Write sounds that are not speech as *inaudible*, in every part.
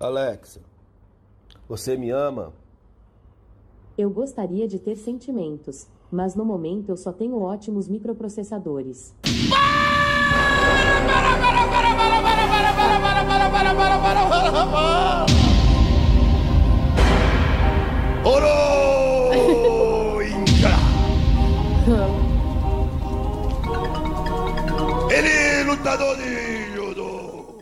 Alexa, você me ama? Eu gostaria de ter sentimentos, mas no momento eu só tenho ótimos microprocessadores. Ele é lutador de judo!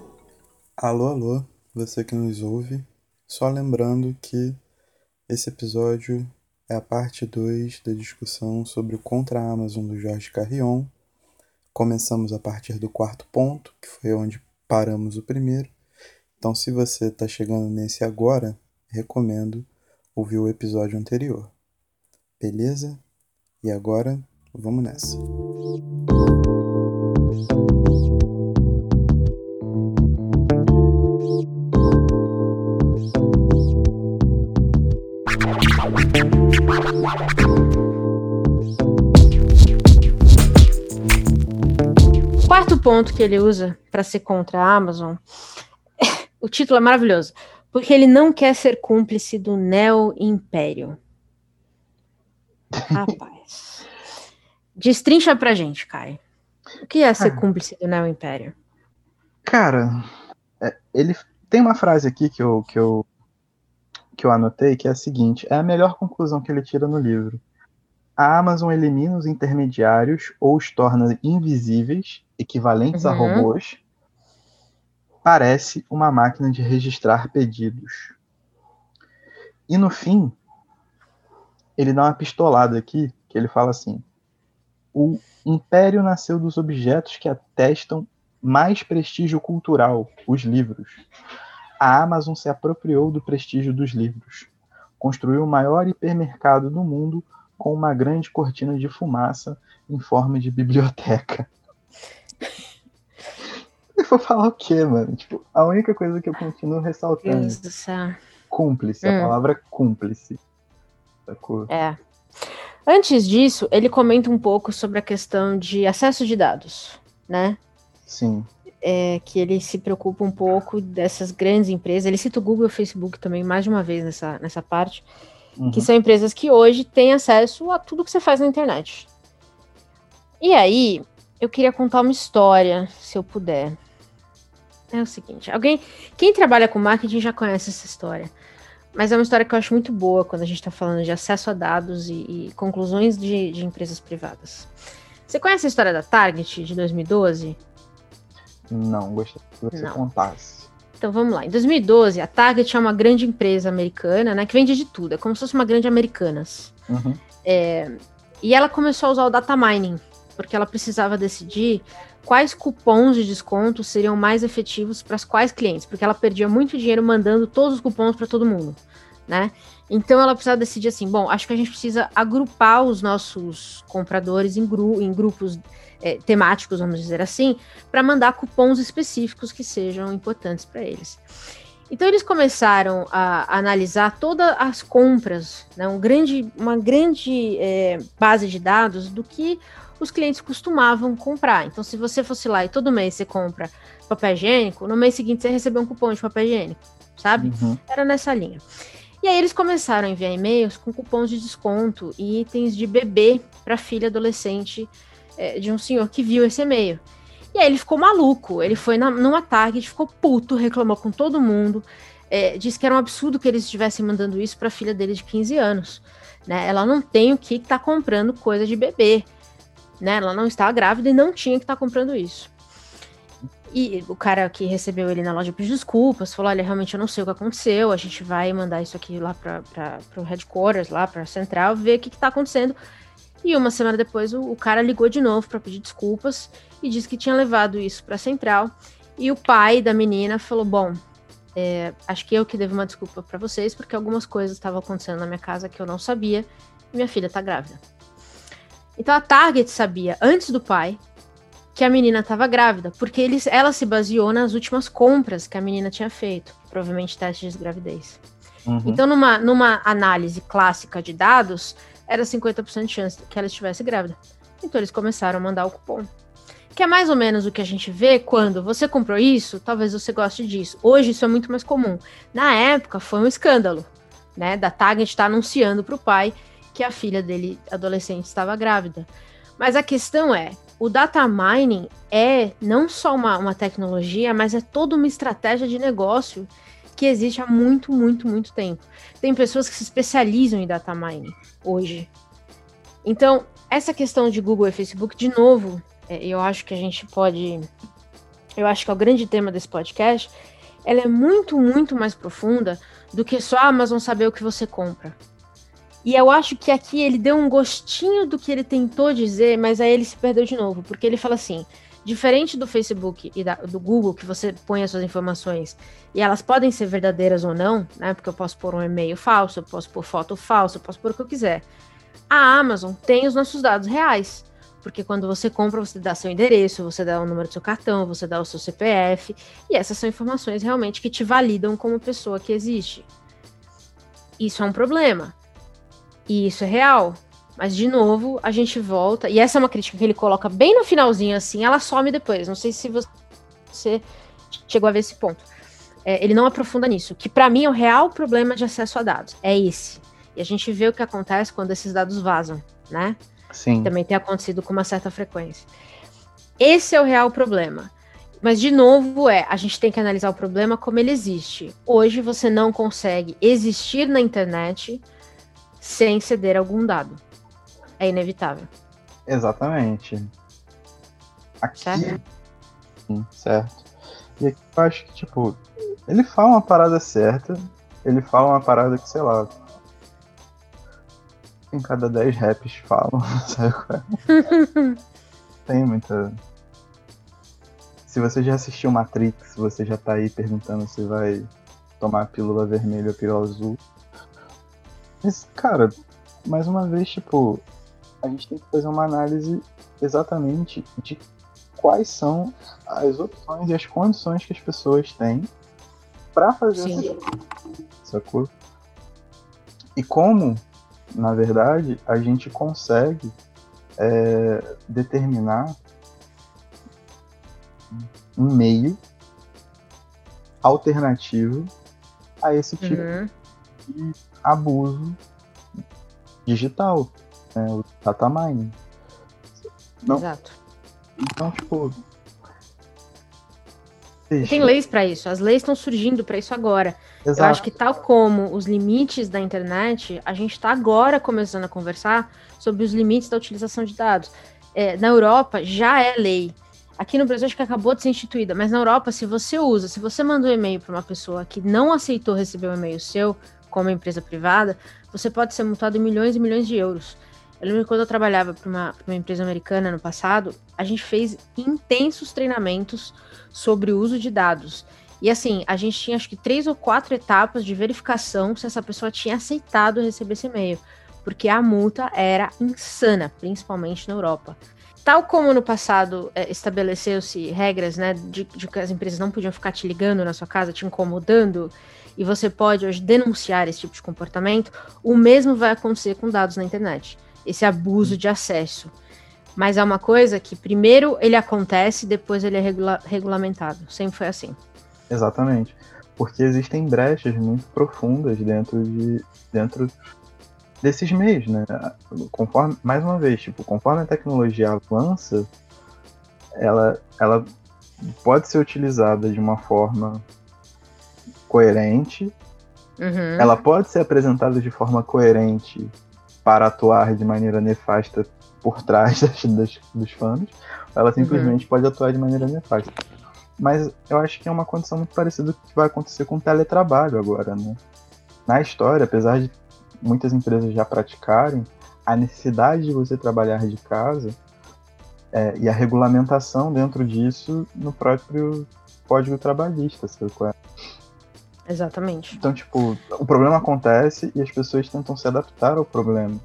Alô, alô, você que nos ouve. Só lembrando que esse episódio é a parte 2 da discussão sobre o Contra a Amazon do Jorge Carrion. Começamos a partir do quarto ponto, que foi onde paramos o primeiro. Então, se você está chegando nesse agora, recomendo ouvir o episódio anterior. Beleza? E agora, vamos nessa. Ponto que ele usa para ser contra a Amazon, *laughs* o título é maravilhoso, porque ele não quer ser cúmplice do neo-império. *laughs* Rapaz. Destrincha pra gente, Kai. O que é ser Ah. cúmplice do neo-império? Cara, é, ele tem uma frase aqui que eu, que eu que eu anotei que é a seguinte: é a melhor conclusão que ele tira no livro. A Amazon elimina os intermediários ou os torna invisíveis, equivalentes a Uhum. robôs. Parece uma máquina de registrar pedidos. E no fim, ele dá uma pistolada aqui, que ele fala assim: o império nasceu dos objetos que atestam mais prestígio cultural, os livros. A Amazon se apropriou do prestígio dos livros. Construiu o maior hipermercado do mundo com uma grande cortina de fumaça em forma de biblioteca. Eu vou falar o quê, mano? Tipo, a única coisa que eu continuo ressaltando, Deus do céu. cúmplice, Hum. a palavra cúmplice. Sacou? É. Antes disso, ele comenta um pouco sobre a questão de acesso de dados, né? Sim. É, que ele se preocupa um pouco dessas grandes empresas. Ele cita o Google e o Facebook também mais de uma vez nessa, nessa parte, Uhum. que são empresas que hoje têm acesso a tudo que você faz na internet. E aí, eu queria contar uma história, se eu puder. É o seguinte, alguém, quem trabalha com marketing já conhece essa história. Mas é uma história que eu acho muito boa quando a gente está falando de acesso a dados e, e conclusões de, de empresas privadas. Você conhece a história da Target de 2012? Não, gostaria que você Não. contasse. Então vamos lá. Em 2012, a Target é uma grande empresa americana, né, que vende de tudo. É como se fosse uma grande Americanas. Uhum. E ela começou a usar o data mining, porque ela precisava decidir quais cupons de desconto seriam mais efetivos para quais clientes, porque ela perdia muito dinheiro mandando todos os cupons para todo mundo, né? Então ela precisava decidir assim, bom, acho que a gente precisa agrupar os nossos compradores em, gru em grupos eh, temáticos, vamos dizer assim, para mandar cupons específicos que sejam importantes para eles. Então eles começaram a analisar todas as compras, né, um grande, uma grande eh, base de dados do que os clientes costumavam comprar. Então, se você fosse lá e todo mês você compra papel higiênico, no mês seguinte você recebeu um cupom de papel higiênico, sabe? Uhum. Era nessa linha. E aí eles começaram a enviar e-mails com cupons de desconto e itens de bebê para filha adolescente eh, de um senhor que viu esse e-mail. E aí ele ficou maluco. Ele foi na, numa Target, ficou puto, reclamou com todo mundo. eh, disse que era um absurdo que eles estivessem mandando isso para a filha dele de 15 anos. Né? Ela não tem o que estar comprando coisa de bebê. Né? Ela não estava grávida e não tinha que estar comprando isso. E o cara que recebeu ele na loja pediu desculpas, falou: olha, realmente eu não sei o que aconteceu, a gente vai mandar isso aqui lá para o headquarters, lá para a central, ver o que está acontecendo. E uma semana depois o, o cara ligou de novo para pedir desculpas e disse que tinha levado isso para a central. E o pai da menina falou: bom, é, acho que eu que devo uma desculpa para vocês, porque algumas coisas estavam acontecendo na minha casa que eu não sabia e minha filha tá grávida. Então a Target sabia antes do pai que a menina estava grávida, porque eles, ela se baseou nas últimas compras que a menina tinha feito, provavelmente testes de gravidez. Uhum. Então, numa, numa análise clássica de dados, era 50% de chance que ela estivesse grávida. Então, eles começaram a mandar o cupom. Que é mais ou menos o que a gente vê quando você comprou isso, talvez você goste disso. Hoje isso é muito mais comum. Na época foi um escândalo, né? Da Target estar tá anunciando para o pai que a filha dele, adolescente, estava grávida. Mas a questão é, o data mining é não só uma, uma tecnologia, mas é toda uma estratégia de negócio que existe há muito, muito, muito tempo. Tem pessoas que se especializam em data mining hoje. Então, essa questão de Google e Facebook, de novo, é, eu acho que a gente pode. Eu acho que é o grande tema desse podcast. Ela é muito, muito mais profunda do que só a Amazon saber o que você compra. E eu acho que aqui ele deu um gostinho do que ele tentou dizer, mas aí ele se perdeu de novo, porque ele fala assim: diferente do Facebook e da, do Google, que você põe as suas informações e elas podem ser verdadeiras ou não, né? Porque eu posso pôr um e-mail falso, eu posso pôr foto falsa, eu posso pôr o que eu quiser. A Amazon tem os nossos dados reais. Porque quando você compra, você dá seu endereço, você dá o número do seu cartão, você dá o seu CPF, e essas são informações realmente que te validam como pessoa que existe. Isso é um problema. E isso é real. Mas, de novo, a gente volta. E essa é uma crítica que ele coloca bem no finalzinho, assim, ela some depois. Não sei se você chegou a ver esse ponto. É, ele não aprofunda nisso. Que para mim é o real problema de acesso a dados. É esse. E a gente vê o que acontece quando esses dados vazam, né? Sim. Também tem acontecido com uma certa frequência. Esse é o real problema. Mas, de novo, é, a gente tem que analisar o problema como ele existe. Hoje você não consegue existir na internet sem ceder algum dado. É inevitável. Exatamente. Aqui. Certo? Sim, certo. E aqui eu acho que, tipo, ele fala uma parada certa, ele fala uma parada que, sei lá. Em cada 10 raps falam, *laughs* sabe qual *laughs* é? Tem muita. Se você já assistiu Matrix, você já tá aí perguntando se vai tomar a pílula vermelha ou a pílula azul. Mas, cara, mais uma vez, tipo, a gente tem que fazer uma análise exatamente de quais são as opções e as condições que as pessoas têm para fazer Sim. essa sacou? E como, na verdade, a gente consegue é, determinar um meio alternativo a esse tipo Uhum. de abuso digital, né, o data mining. Não. Exato. Então, tipo. Deixa. tem leis para isso. As leis estão surgindo para isso agora. Eu Exato. acho que tal como os limites da internet, a gente está agora começando a conversar sobre os limites da utilização de dados. É, na Europa já é lei. Aqui no Brasil acho que acabou de ser instituída, mas na Europa, se você usa, se você manda um e-mail para uma pessoa que não aceitou receber um e-mail seu, como empresa privada, você pode ser multado em milhões e milhões de euros. Eu lembro quando eu trabalhava para uma, uma empresa americana no passado, a gente fez intensos treinamentos sobre o uso de dados. E assim, a gente tinha acho que três ou quatro etapas de verificação se essa pessoa tinha aceitado receber esse e-mail. Porque a multa era insana, principalmente na Europa. Tal como no passado é, estabeleceu-se regras, né, de, de que as empresas não podiam ficar te ligando na sua casa, te incomodando, e você pode hoje denunciar esse tipo de comportamento, o mesmo vai acontecer com dados na internet. Esse abuso de acesso. Mas é uma coisa que primeiro ele acontece, depois ele é regula- regulamentado. Sempre foi assim. Exatamente. Porque existem brechas muito profundas dentro de dentro desses meios, né? Conforme, mais uma vez, tipo, conforme a tecnologia avança, ela, ela pode ser utilizada de uma forma coerente, Uhum. ela pode ser apresentada de forma coerente para atuar de maneira nefasta por trás *laughs* das, das- dos fãs, ela simplesmente pode atuar de maneira nefasta. Mas eu acho que é uma condição muito parecida com o que vai acontecer com o teletrabalho agora, né? Na história, apesar de muitas empresas já praticarem, a necessidade de você trabalhar de casa é, e a regulamentação dentro disso no próprio Código Trabalhista, sabe qual é? Exatamente. Então, tipo, o problema acontece e as pessoas tentam se adaptar ao problema.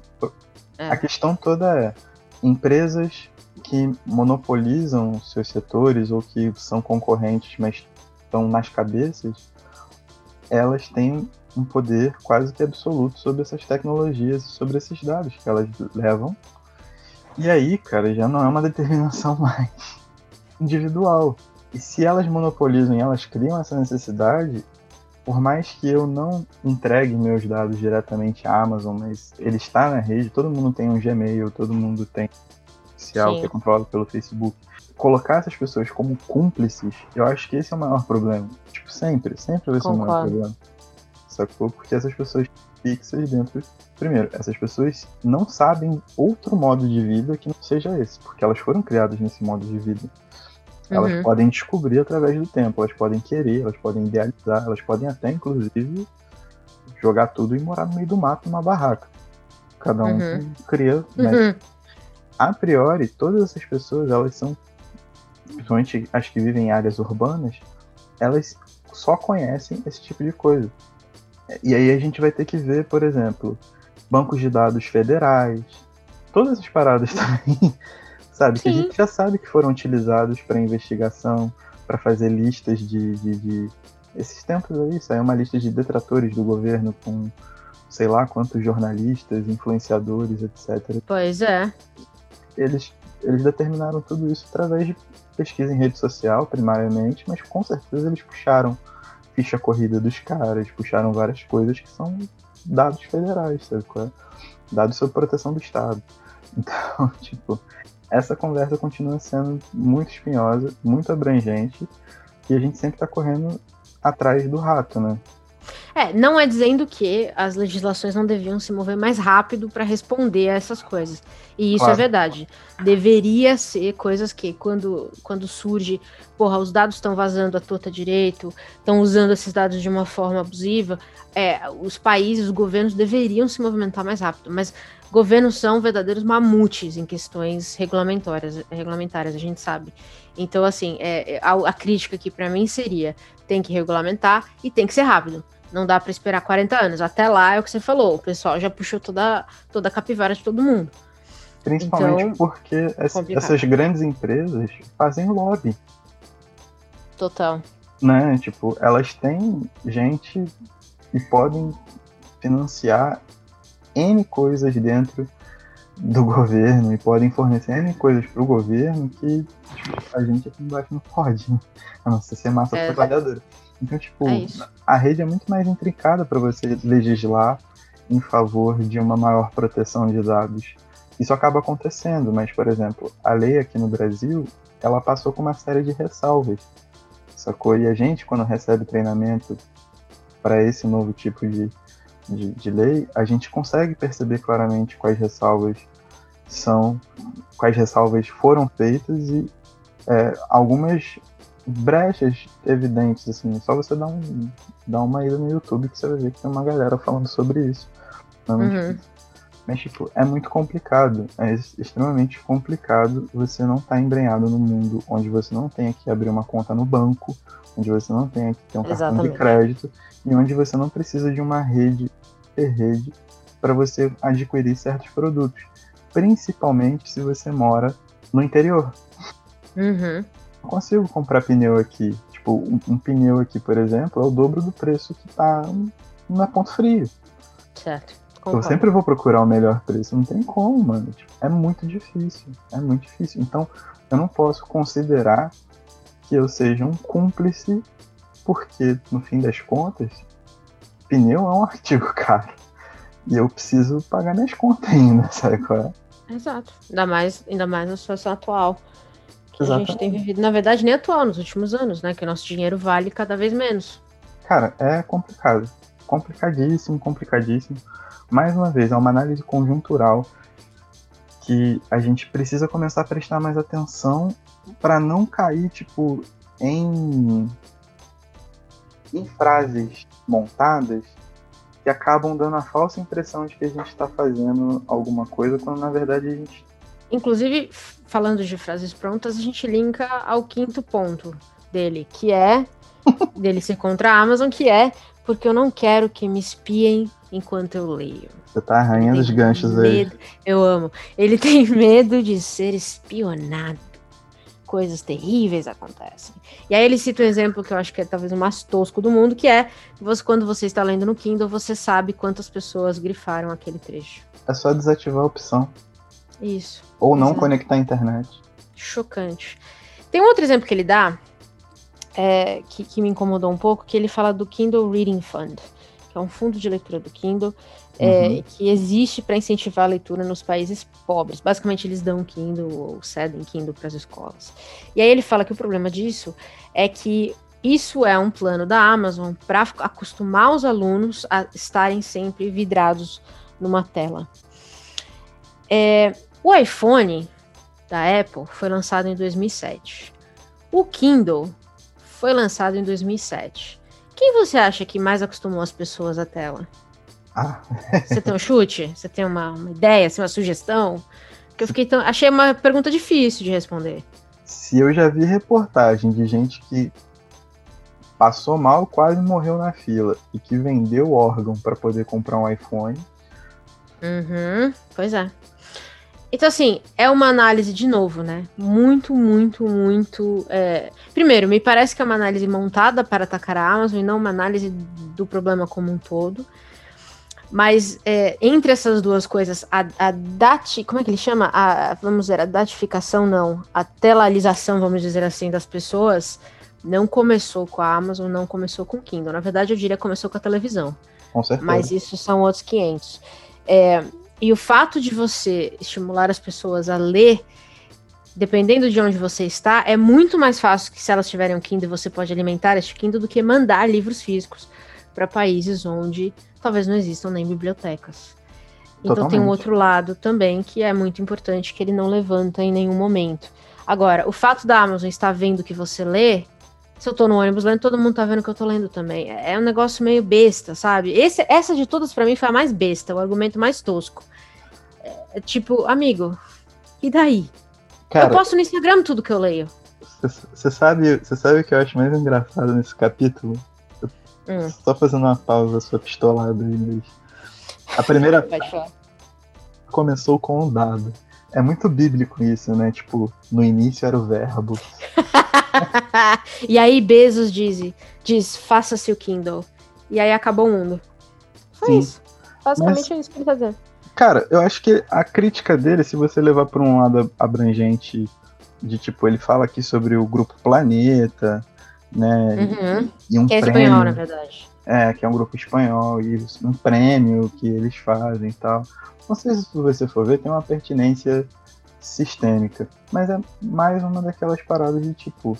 É. A questão toda é, empresas que monopolizam seus setores ou que são concorrentes, mas estão nas cabeças, elas têm um poder quase que absoluto sobre essas tecnologias e sobre esses dados que elas levam. E aí, cara, já não é uma *laughs* determinação mais individual. E se elas monopolizam e elas criam essa necessidade, por mais que eu não entregue meus dados diretamente à Amazon, mas ele está na rede, todo mundo tem um Gmail, todo mundo tem oficial que é controlado pelo Facebook. Colocar essas pessoas como cúmplices, eu acho que esse é o maior problema. Tipo, sempre, sempre vai ser o maior problema. Sacou? Porque essas pessoas fixas dentro. Primeiro, essas pessoas não sabem outro modo de vida que não seja esse, porque elas foram criadas nesse modo de vida. Elas uhum. podem descobrir através do tempo, elas podem querer, elas podem idealizar, elas podem até, inclusive, jogar tudo e morar no meio do mato numa barraca. Cada um uhum. cria, mas uhum. a priori, todas essas pessoas, elas são, principalmente as que vivem em áreas urbanas, elas só conhecem esse tipo de coisa. E aí a gente vai ter que ver, por exemplo, bancos de dados federais, todas essas paradas *laughs* também sabe? Sim. Que a gente já sabe que foram utilizados para investigação, para fazer listas de, de, de, Esses tempos aí, saiu uma lista de detratores do governo com sei lá quantos jornalistas, influenciadores, etc. Pois é. Eles, eles determinaram tudo isso através de pesquisa em rede social, primariamente, mas com certeza eles puxaram ficha corrida dos caras, puxaram várias coisas que são dados federais, sabe qual é? Dados sob proteção do Estado. *laughs* Então, tipo, essa conversa continua sendo muito espinhosa, muito abrangente, e a gente sempre está correndo atrás do rato, né? É, não é dizendo que as legislações não deviam se mover mais rápido para responder a essas coisas. E isso é claro. é verdade. Deveria ser coisas que, quando, quando surge, porra, os dados estão vazando à torta direito, estão usando esses dados de uma forma abusiva, é, os países, os governos deveriam se movimentar mais rápido. Mas governos são verdadeiros mamutes em questões regulamentárias, regulamentárias a gente sabe. Então, assim, é, é a, a crítica aqui para mim seria: tem que regulamentar e tem que ser rápido. Não dá para esperar 40 anos. Até lá é o que você falou, o pessoal já puxou toda, toda a capivara de todo mundo. Principalmente então, porque essas grandes empresas fazem lobby. Total. Né? Tipo, elas têm gente e podem financiar N coisas dentro do *laughs* governo e podem fornecer N coisas para o governo que tipo, a gente aqui embaixo não pode, né? a não ser massa é. trabalhadora. Então, tipo, é a rede é muito mais intrincada para você legislar em favor de uma maior proteção de dados. Isso acaba acontecendo, mas, por exemplo, a lei aqui no Brasil, ela passou com uma série de ressalvas, sacou? E a gente, quando recebe treinamento para esse novo tipo de de, de lei, a gente consegue perceber claramente quais ressalvas são, quais ressalvas foram feitas e é, algumas brechas evidentes, assim, só você dar, um, dar uma ida no YouTube que você vai ver que tem uma galera falando sobre isso. Uhum. Mas, tipo, é muito complicado, é extremamente complicado você não estar tá embrenhado no mundo onde você não tem que abrir uma conta no banco, onde você não tem que ter um Exatamente. cartão de crédito e onde você não precisa de uma rede ter rede para você adquirir certos produtos, principalmente se você mora no interior. Uhum. Não consigo comprar pneu aqui. Tipo, um, um, pneu aqui, por exemplo, é o dobro do preço que tá na Ponto Frio. Certo. Concordo. Eu sempre vou procurar o melhor preço. Não tem como, mano. Tipo, é muito difícil. É muito difícil. Então, eu não posso considerar que eu seja um cúmplice, porque, no fim das contas, pneu é um *laughs* artigo caro. E eu preciso pagar minhas contas ainda, *laughs* sabe qual é? Exato. Ainda mais, ainda mais na situação atual. Que Exatamente. a gente tem vivido, na verdade, nem atual, nos últimos anos, né? Que o nosso dinheiro vale cada vez menos. Cara, é complicado. Complicadíssimo, complicadíssimo. Mais uma vez, é uma análise conjuntural que a gente precisa começar a prestar mais atenção para não cair, tipo, em em frases montadas que acabam dando a falsa impressão de que a gente está fazendo alguma coisa, quando na verdade a gente. Inclusive, falando de frases prontas, a gente linka ao quinto ponto dele, que é *laughs* dele ser contra a Amazon, que é porque eu não quero que me espiem enquanto eu leio. Você tá arranhando os ganchos medo, aí. Eu amo. Ele *laughs* tem medo de ser espionado coisas terríveis acontecem. E aí ele cita um exemplo que eu acho que é talvez o mais tosco do mundo, que é você, quando você está lendo no Kindle, você sabe quantas pessoas grifaram aquele trecho. É só desativar a opção. Isso. Ou não conectar a internet. Chocante. Tem um outro exemplo que ele dá, é, que, que me incomodou um pouco, que ele fala do Kindle Reading Fund, é um fundo de leitura do Kindle, é, Uhum. que existe para incentivar a leitura nos países pobres. Basicamente, eles dão Kindle ou cedem Kindle para as escolas. E aí ele fala que o problema disso é que isso é um plano da Amazon para acostumar os alunos a estarem sempre vidrados numa tela. É, o iPhone da Apple foi lançado em 2007. O Kindle foi lançado em 2007. Quem você acha que mais acostumou as pessoas à tela? Ah, *laughs* Você tem um chute? Você tem uma, uma ideia, assim, uma sugestão? Porque eu fiquei tão. Achei uma pergunta difícil de responder. se eu já vi reportagem de gente que passou mal, quase morreu na fila e que vendeu órgão para poder comprar um iPhone, Uhum, pois é. Então, assim, é uma análise de novo, né? Muito, muito, muito. é, Primeiro, me parece que é uma análise montada para atacar a Amazon e não uma análise do problema como um todo. Mas é, entre essas duas coisas, a, a dati. Como é que ele chama? A, vamos dizer, a datificação, não. A telalização, vamos dizer assim, das pessoas não começou com a Amazon, não começou com o Kindle. Na verdade, eu diria que começou com a televisão. com certeza. Mas isso são outros 500. É, e o fato de você estimular as pessoas a ler, dependendo de onde você está, é muito mais fácil que se elas tiverem um Kindle, você pode alimentar este Kindle do que mandar livros físicos para países onde talvez não existam nem bibliotecas. Então tem um outro lado também que é muito importante que ele não levanta em nenhum momento. Agora, o fato da Amazon estar vendo o que você lê, se eu tô no ônibus lendo, todo mundo tá vendo o que eu tô lendo também. É é um negócio meio besta, sabe? Esse, essa de todas pra mim foi a mais besta, o argumento mais tosco. É, tipo, amigo, e daí? Cara, eu posto no Instagram tudo que eu leio. você sabe, você sabe o que eu acho mais engraçado nesse capítulo? Hum. Só fazendo uma pausa, sua pistolada aí, Inês. A primeira começou com um dado. É muito bíblico isso, né? Tipo, no início era o verbo. *laughs* e aí Bezos diz, diz faça-se o Kindle. E aí acabou o mundo. Foi Sim. isso. Basicamente Mas- é isso que ele tá dizendo. Cara, eu acho que a crítica dele, se você levar para um lado abrangente, de tipo, ele fala aqui sobre o grupo Planeta, né? Uhum. E um Que é prêmio. espanhol, na verdade. É, que é um grupo espanhol, e um prêmio que eles fazem e tal. Não sei se você for ver, tem uma pertinência sistêmica. Mas é mais uma daquelas paradas de tipo.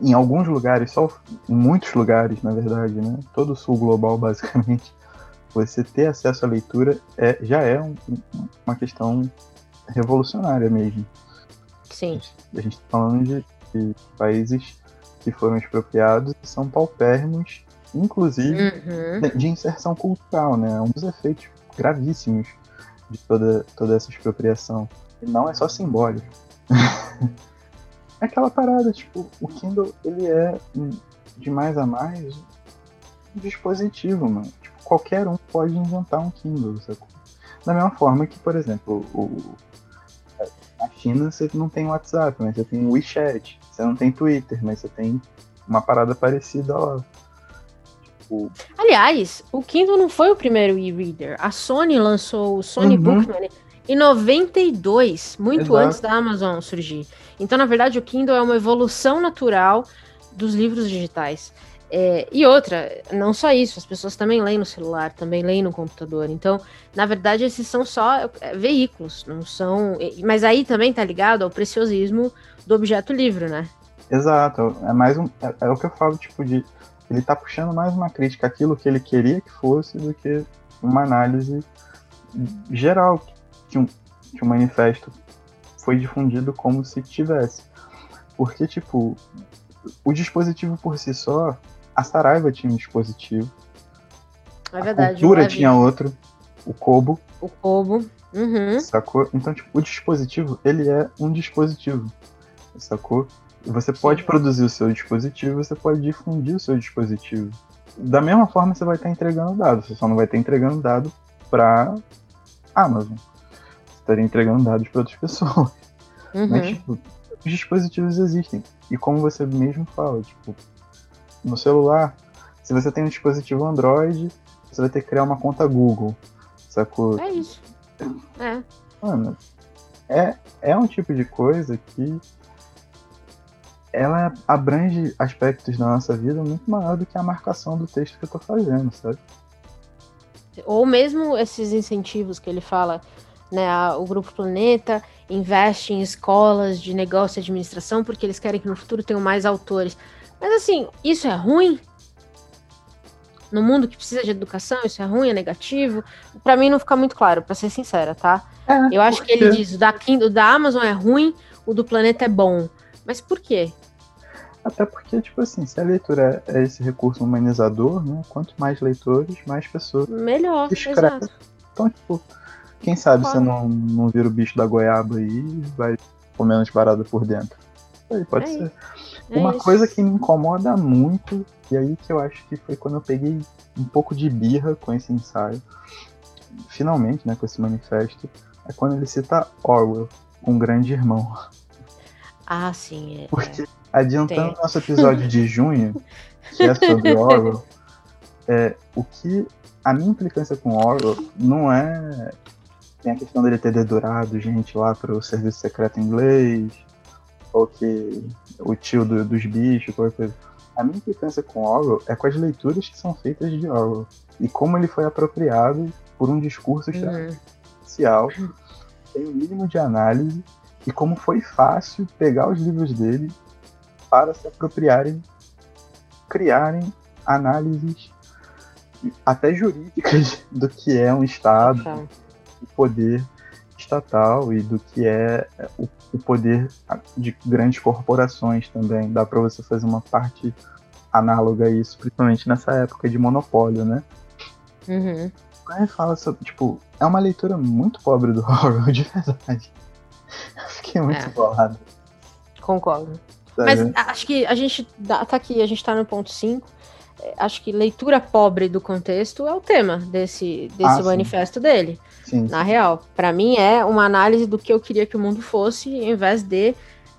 Em alguns lugares, só em muitos lugares, na verdade, né? Todo o sul global, *laughs* basicamente, você ter acesso à leitura é, já é um- um- uma questão revolucionária mesmo. Sim. A gente está falando de, de países que foram expropriados são paupérrimos, inclusive Uhum. de- inserção cultural, né? É um dos efeitos gravíssimos de toda, toda essa expropriação. E não é só simbólico. *laughs* é aquela parada, tipo, o Kindle, ele é, de mais a mais, um dispositivo, mano. Tipo, qualquer um pode inventar um Kindle, sacou? Da mesma forma que, por exemplo, o, na China você não tem WhatsApp, mas você tem WeChat. Você não tem Twitter, mas você tem uma parada parecida lá. Tipo, Aliás, o Kindle não foi o primeiro e-reader. A Sony lançou o Sony Uhum. Bookman em 92, muito Exato. antes da Amazon surgir. Então, na verdade, o Kindle é uma evolução natural dos livros digitais. É, e outra, não só isso, as pessoas também leem no celular, também leem no computador. Então, na verdade, esses são só é, veículos, não são. Mas aí também tá ligado ao preciosismo do objeto livre, né? Exato, é mais um. É, é o que eu falo, tipo, de. Ele tá puxando mais uma crítica àquilo que ele queria que fosse do que uma análise geral que um, que o manifesto foi difundido como se tivesse. Porque, tipo, o dispositivo por si só, a Saraiva tinha um dispositivo, É a verdade. cultura o Leve, tinha outro, o Kobo, O Kobo. Uhum. sacou? Então, tipo, o dispositivo, ele é um dispositivo, sacou? Você pode produzir o seu dispositivo, você pode difundir o seu dispositivo. Da mesma forma, você vai estar entregando dados, você só não vai estar entregando dado para Amazon. Você estaria entregando dados para outras *laughs* pessoas. Uhum. Mas, tipo, os dispositivos existem. E como você mesmo fala, tipo, no celular, se você tem um dispositivo Android, você vai ter que criar uma conta Google, sacou? É isso. É. Mano, é, é um tipo de coisa que ela abrange aspectos da nossa vida muito maior do que a marcação do texto que eu tô fazendo, sabe? Ou mesmo esses incentivos que ele fala, né? O Grupo Planeta investe em escolas de negócio e administração porque eles querem que no futuro tenham mais autores. Mas assim, isso é ruim? No mundo que precisa de educação, isso é ruim, é negativo? Pra mim não fica muito claro, pra ser sincera, tá? É, Eu acho que ele diz, o da, Kindle, da Amazon é ruim, o do Planeta é bom. Mas por quê? Até porque, tipo assim, se a leitura é esse recurso humanizador, né? Quanto mais leitores, mais pessoas Melhor, exato. Então, tipo, quem sabe você não, não vira o bicho da goiaba aí e vai comendo as paradas por dentro. Aí, pode É ser. É Uma isso. coisa que me incomoda muito, e aí que eu acho que foi quando eu peguei um pouco de birra com esse ensaio, finalmente, né, com esse manifesto, é quando ele cita Orwell, um grande irmão. Ah, sim. É, Porque, adiantando Tem. o nosso episódio de junho, que é sobre Orwell, é, o que. A minha implicância com Orwell não é. Tem a questão dele ter dedurado gente lá pro serviço secreto inglês, ou que o tio do- dos bichos, qualquer coisa. A minha implicância com Orwell é com as leituras que são feitas de Orwell. E como ele foi apropriado por um discurso Uhum. social, tem o mínimo de análise e como foi fácil pegar os livros dele para se apropriarem, criarem análises até jurídicas do que é um Estado, o poder estatal e do que é o, o poder de grandes corporações também. Dá para você fazer uma parte análoga a isso, principalmente nessa época de monopólio, né? Uhum. Aí fala sobre, tipo, é uma leitura muito pobre do *laughs* Orwell, de verdade. Eu fiquei muito É. bolado. Concordo. sabe? Mas acho que a gente tá aqui, a gente tá no ponto 5. Acho que leitura pobre do contexto é o tema desse, desse Ah, sim. manifesto dele. Sim, Na real, Pra mim é uma análise do que eu queria que o mundo fosse, ao invés de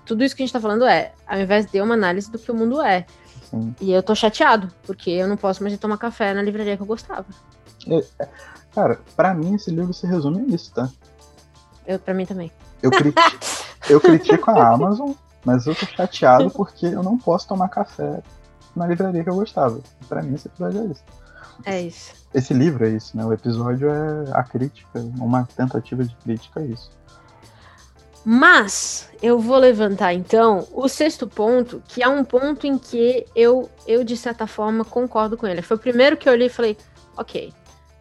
tudo isso que a gente tá falando é, ao invés de uma análise do que o mundo é. sim. E eu tô chateado, porque eu não posso mais tomar café na livraria que eu gostava. Cara, pra mim esse livro se resume a isso, tá? Eu, pra mim também. Eu, criti *laughs* eu critico a Amazon, mas eu tô chateado porque eu não posso tomar café na livraria que eu gostava. Pra mim esse episódio é isso. É isso. Esse livro é isso, né? O episódio é a crítica, uma tentativa de crítica a isso. Mas eu vou levantar então o sexto ponto, que é um ponto em que eu, eu de certa forma, concordo com ele. Foi o primeiro que eu olhei e falei: ok,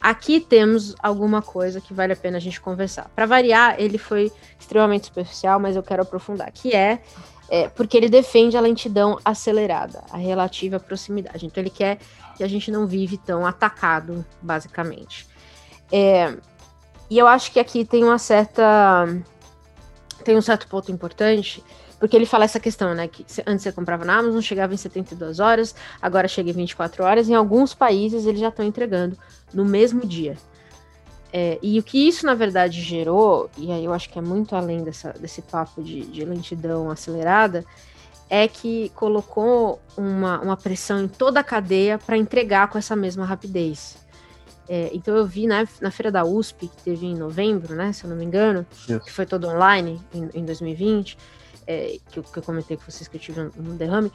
aqui temos alguma coisa que vale a pena a gente conversar. Para variar, ele foi extremamente superficial, mas eu quero aprofundar, que é, é porque ele defende a lentidão acelerada, a relativa proximidade. Então ele quer que a gente não vive tão atacado, basicamente. É, e eu acho que aqui tem uma certa tem um certo ponto importante, porque ele fala essa questão, né? Que antes você comprava na Amazon, chegava em 72 horas, agora chega em 24 horas. Em alguns países eles já estão entregando no mesmo dia. É, e o que isso, na verdade, gerou, e aí eu acho que é muito além dessa, desse papo de, de lentidão acelerada, é que colocou uma, uma pressão em toda a cadeia para entregar com essa mesma rapidez. É, então eu vi na, na feira da USP, que teve em novembro, né, se eu não me engano, Isso. que foi todo online em, em 2020, é, que, eu- que eu comentei com vocês que eu tive um, um derrame.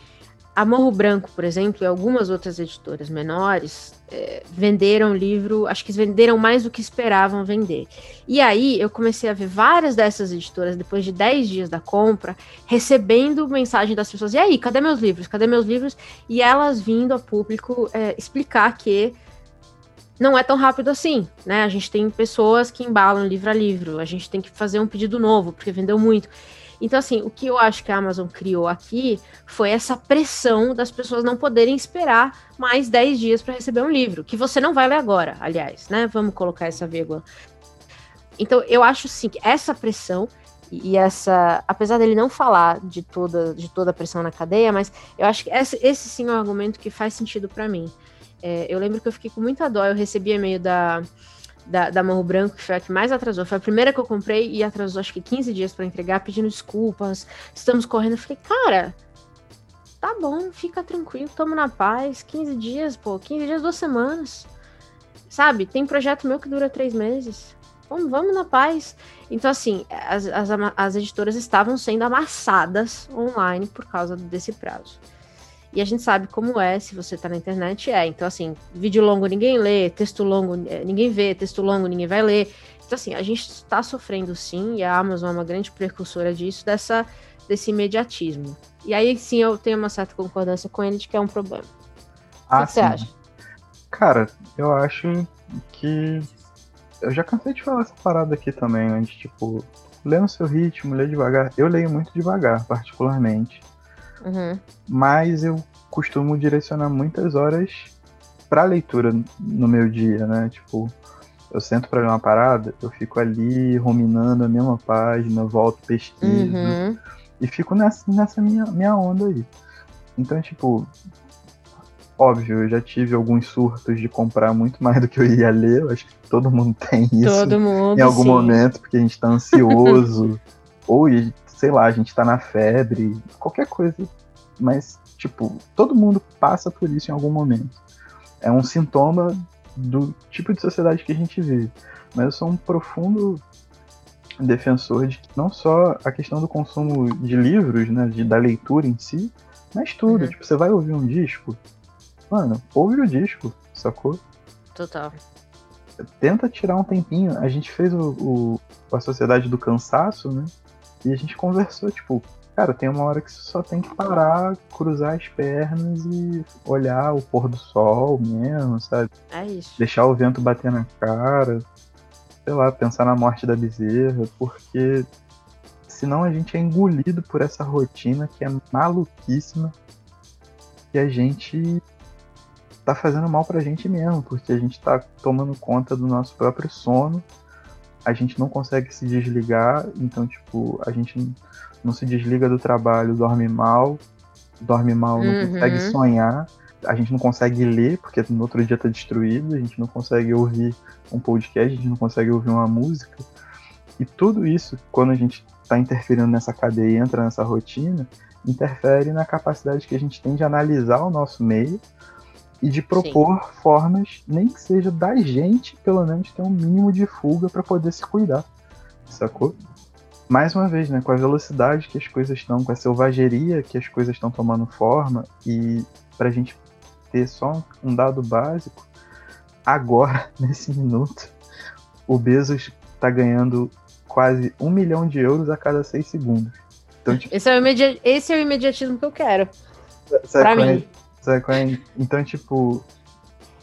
A Morro Branco, por exemplo, e algumas outras editoras menores é, venderam livro, acho que venderam mais do que esperavam vender. E aí eu comecei a ver várias dessas editoras, depois de 10 dias da compra, recebendo mensagem das pessoas: e aí, cadê meus livros? Cadê meus livros? E elas vindo a público é, explicar que não é tão rápido assim, né? A gente tem pessoas que embalam livro a livro, a gente tem que fazer um pedido novo, porque vendeu muito. Então, assim, o que eu acho que a Amazon criou aqui foi essa pressão das pessoas não poderem esperar mais 10 dias para receber um livro, que você não vai ler agora, aliás, né? Vamos colocar essa vírgula. Então, eu acho sim que essa pressão e essa, apesar dele não falar de toda, de toda a pressão na cadeia, mas eu acho que esse, esse sim é um argumento que faz sentido para mim. É, eu lembro que eu fiquei com muita dó, eu recebi e-mail da, da, da Morro Branco, que foi a que mais atrasou. Foi a primeira que eu comprei e atrasou acho que 15 dias para entregar, pedindo desculpas. Estamos correndo. Eu falei, cara, tá bom, fica tranquilo, tamo na paz. 15 dias, pô, 15 dias, duas semanas. Sabe? Tem projeto meu que dura três meses. Vamos, vamos na paz. Então, assim, as, as, as editoras estavam sendo amassadas online por causa desse prazo. E a gente sabe como é, se você tá na internet, é. Então, assim, vídeo longo ninguém lê, texto longo é, ninguém vê, texto longo ninguém vai ler. Então, assim, a gente está sofrendo sim, e a Amazon é uma grande precursora disso, dessa, desse imediatismo. E aí sim eu tenho uma certa concordância com ele de que é um problema. Ah, o que, que você acha? Cara, eu acho que. Eu já cansei de falar essa parada aqui também, né? De tipo, lê no seu ritmo, lê devagar. Eu leio muito devagar, particularmente. Uhum. Mas eu costumo direcionar muitas horas para leitura no meu dia, né? Tipo, eu sento para ler uma parada, eu fico ali ruminando a mesma página, volto, pesquiso Uhum. e fico nessa, nessa minha, minha onda aí. Então, tipo, óbvio, eu já tive alguns surtos de comprar muito mais do que eu ia ler, eu acho que todo mundo *laughs* tem isso Todo mundo. em algum sim. momento, porque a gente tá ansioso, *laughs* ou, sei lá, a gente tá na febre, qualquer coisa. Mas, tipo, todo mundo passa por isso em algum momento. É um sintoma do tipo de sociedade que a gente vive. Mas eu sou um profundo defensor de que não só a questão do consumo de livros, né, de, da leitura em si, mas tudo. Uhum. Tipo, você vai ouvir um disco, mano, ouve o disco, sacou? Total. tenta tirar um tempinho. A gente fez o, o- a Sociedade do Cansaço, né? E a gente conversou, tipo, cara, tem uma hora que você só tem que parar, cruzar as pernas e olhar o pôr do sol mesmo, sabe? É isso. Deixar o vento bater na cara, sei lá, pensar na morte da bezerra, porque senão a gente é engolido por essa rotina que é maluquíssima e a gente tá fazendo mal pra gente mesmo, porque a gente tá tomando conta do nosso próprio sono, a gente não consegue se desligar, então, tipo, a gente não- se desliga do trabalho, dorme mal, dorme mal, não Uhum. consegue sonhar, a gente não consegue ler, porque no outro dia tá destruído, a gente não consegue ouvir um podcast, a gente não consegue ouvir uma música. E tudo isso, quando a gente tá interferindo nessa cadeia e entra nessa rotina, interfere na capacidade que a gente tem de analisar o nosso meio e de propor formas, nem que seja da gente, pelo menos, ter um mínimo de fuga para poder se cuidar. Sacou? Mais uma vez, né, com a velocidade que as coisas estão, com a selvageria que as coisas estão tomando forma, e pra gente ter só um dado básico, agora, *laughs* nesse minuto, o Bezos tá ganhando quase um milhão de euros a cada seis segundos. Então, tipo, Esse é, o imedi- Esse é o imediatismo que eu quero. sabe Pra qual é- mim. Sabe é? Então, tipo,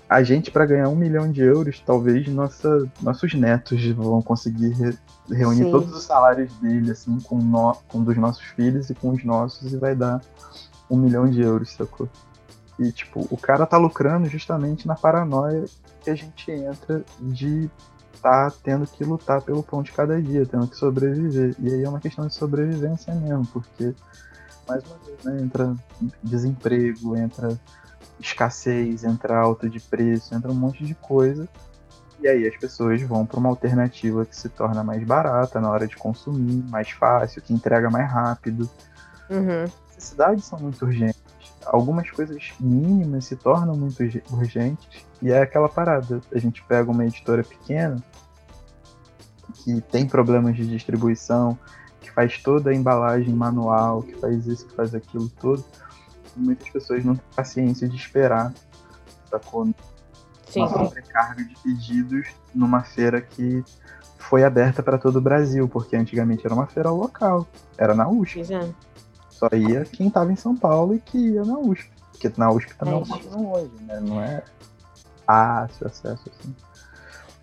a gente para ganhar um milhão de euros, talvez nossa, nossos netos vão conseguir re- reunir Sim. todos os salários dele, assim, com, no, com dos nossos filhos e com os nossos, e vai dar um milhão de euros, sacou? E, tipo, o cara tá lucrando justamente na paranoia que a gente entra de tá tendo que lutar pelo pão de cada dia, tendo que sobreviver. E aí é uma questão de sobrevivência mesmo, porque, mais uma vez, né, entra desemprego, entra escassez, entra alta de preço, entra um monte de coisa. E aí as pessoas vão para uma alternativa que se torna mais barata na hora de consumir, mais fácil, que entrega mais rápido. Uhum. As necessidades são muito urgentes. Algumas coisas mínimas se tornam muito urge- urgentes. E é aquela parada. A gente pega uma editora pequena que tem problemas de distribuição, que faz toda a embalagem manual, que faz isso, que faz aquilo tudo. Muitas pessoas não têm paciência de esperar, sacou? Sim. uma sobrecarga de pedidos numa feira que foi aberta para todo o Brasil, porque antigamente era uma feira local, era na USP. É. Só ia quem estava em São Paulo e que ia na USP. Porque na USP também É é uma hoje, né? Não é fácil acesso assim.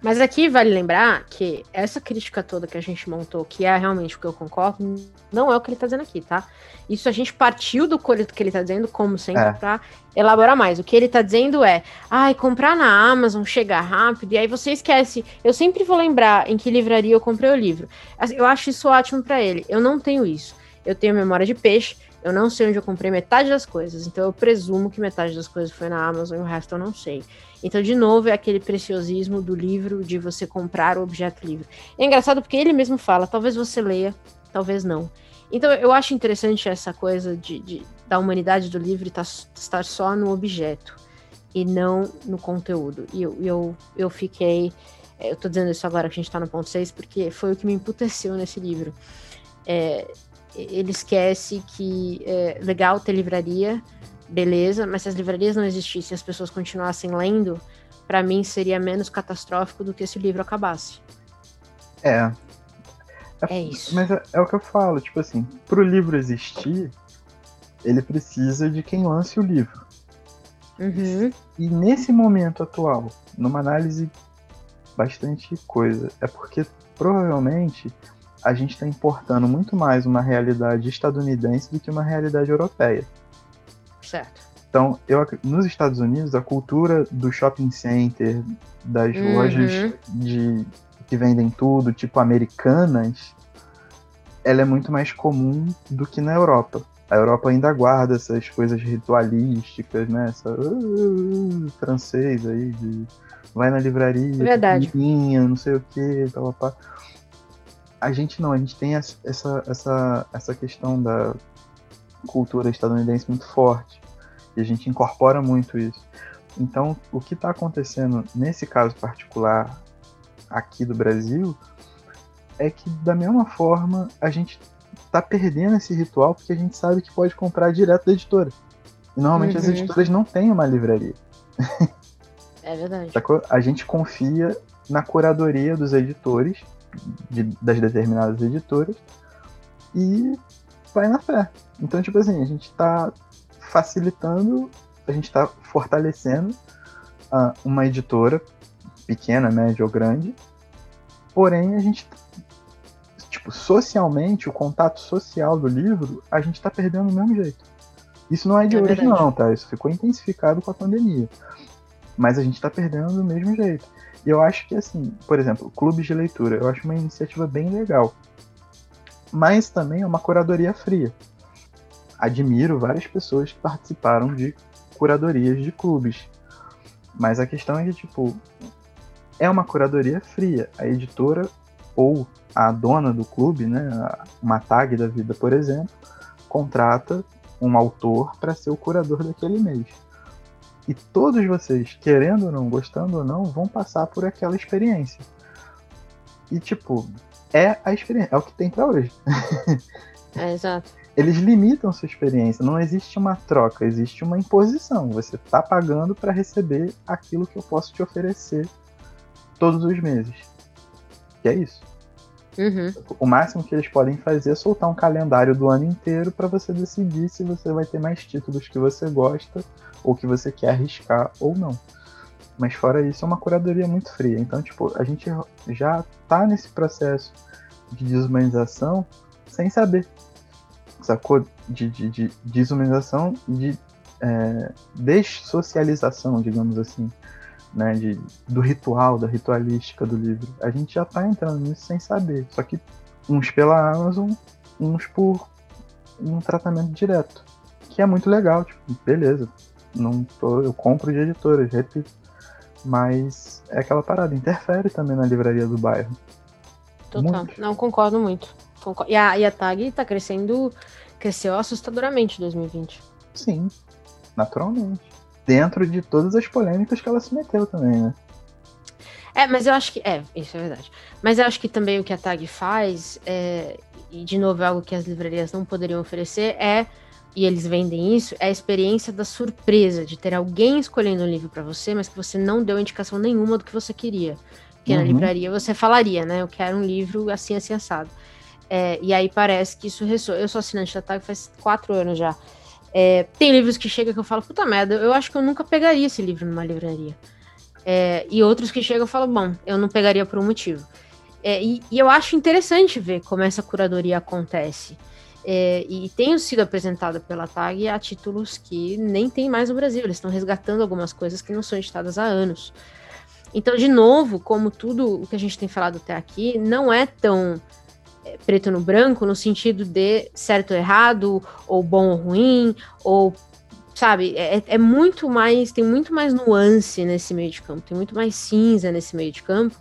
Mas aqui vale lembrar que essa crítica toda que a gente montou, que é realmente o que eu concordo, não é o que ele tá dizendo aqui, tá? Isso a gente partiu do que ele tá dizendo, como sempre, É. pra elaborar mais. O que ele tá dizendo é, ai, comprar na Amazon chega rápido, e aí você esquece. Eu sempre vou lembrar em que livraria eu comprei o livro. Assim, Eu acho isso ótimo pra ele. Eu não tenho isso. Eu tenho memória de peixe, eu não sei onde eu comprei metade das coisas, então eu presumo que metade das coisas foi na Amazon e o resto eu não sei. Então, de novo, é aquele preciosismo do livro, de você comprar o objeto livre. É engraçado porque ele mesmo fala, talvez você leia, talvez não. Então, eu acho interessante essa coisa de, de- da humanidade do livro tá- estar só no objeto. e não no conteúdo. E eu, eu, eu fiquei. Eu tô dizendo isso agora que a gente tá no ponto 6, porque foi o que me emputeceu nesse livro. É, ele esquece que é legal ter livraria, beleza, mas se as livrarias não existissem e as pessoas continuassem lendo, para mim seria menos catastrófico do que se o livro acabasse. É. É, é isso. Mas é, é, o que eu falo, tipo assim, pro livro existir, ele precisa de quem lance o livro. Uhum. E nesse momento atual, numa análise bastante coisa, é porque provavelmente a gente está importando muito mais uma realidade estadunidense do que uma realidade europeia. Certo. Então, eu, nos Estados Unidos, a cultura do shopping center, das uhum. lojas de, que vendem tudo, tipo americanas, ela é muito mais comum do que na Europa. A Europa ainda guarda essas coisas ritualísticas, né? Essa uh, francês aí de vai na livraria, Verdade. não sei o que, tal, tal. A gente não, a gente tem essa, essa, essa questão da cultura estadunidense muito forte. E a gente incorpora muito isso. Então, o que está acontecendo nesse caso particular aqui do Brasil é que, da mesma forma, a gente está perdendo esse ritual porque a gente sabe que pode comprar direto da editora. E normalmente uhum. as editoras não têm uma livraria. É verdade. A gente confia na curadoria dos editores, de, das determinadas editoras, e vai na fé. Então, tipo assim, a gente está facilitando, a gente está fortalecendo uh, uma editora pequena, média ou grande, porém a gente, tipo, socialmente, o contato social do livro, a gente está perdendo do mesmo jeito. Isso não é de é hoje verdade. não, tá? Isso ficou intensificado com a pandemia. Mas a gente está perdendo do mesmo jeito. E eu acho que, assim, por exemplo, clubes de leitura, eu acho uma iniciativa bem legal. Mas também é uma curadoria fria admiro várias pessoas que participaram de curadorias de clubes. Mas a questão é que, tipo, é uma curadoria fria. A editora ou a dona do clube, né, uma tag da vida, por exemplo, contrata um autor para ser o curador daquele mês. E todos vocês, querendo ou não, gostando ou não, vão passar por aquela experiência. E tipo, é a experiência, é o que tem para hoje. É, exato eles limitam sua experiência. Não existe uma troca, existe uma imposição. Você está pagando para receber aquilo que eu posso te oferecer todos os meses. E é isso. Uhum. O máximo que eles podem fazer é soltar um calendário do ano inteiro para você decidir se você vai ter mais títulos que você gosta ou que você quer arriscar ou não. Mas fora isso, é uma curadoria muito fria. Então, tipo, a gente já tá nesse processo de desumanização sem saber sacou? De, de, de desumanização e de é, dessocialização, digamos assim, né? De, do ritual, da ritualística do livro. A gente já tá entrando nisso sem saber. Só que uns pela Amazon, uns por um tratamento direto. Que é muito legal, tipo, beleza. Não tô, eu compro de editoras, repito. Mas é aquela parada, interfere também na livraria do bairro. Total. Muito. Não concordo muito. E a, e a tag tá crescendo, cresceu assustadoramente em 2020. Sim, naturalmente. Dentro de todas as polêmicas que ela se meteu também, né? É, mas eu acho que. É, isso é verdade. Mas eu acho que também o que a tag faz, é, e de novo é algo que as livrarias não poderiam oferecer, é, e eles vendem isso, é a experiência da surpresa, de ter alguém escolhendo um livro para você, mas que você não deu indicação nenhuma do que você queria. Porque uhum. na livraria você falaria, né? Eu quero um livro assim, assim, assado. É, e aí parece que isso ressoa. Eu sou assinante da TAG faz quatro anos já. É, tem livros que chegam que eu falo, puta merda, eu acho que eu nunca pegaria esse livro numa livraria. É, e outros que chegam eu falo, bom, eu não pegaria por um motivo. É, e, e, eu acho interessante ver como essa curadoria acontece. É, e tem sido apresentada pela TAG a títulos que nem tem mais no Brasil. Eles estão resgatando algumas coisas que não são editadas há anos. Então, de novo, como tudo o que a gente tem falado até aqui, não é tão preto no branco, no sentido de certo ou errado, ou bom ou ruim, ou sabe, é, é, muito mais, tem muito mais nuance nesse meio de campo, tem muito mais cinza nesse meio de campo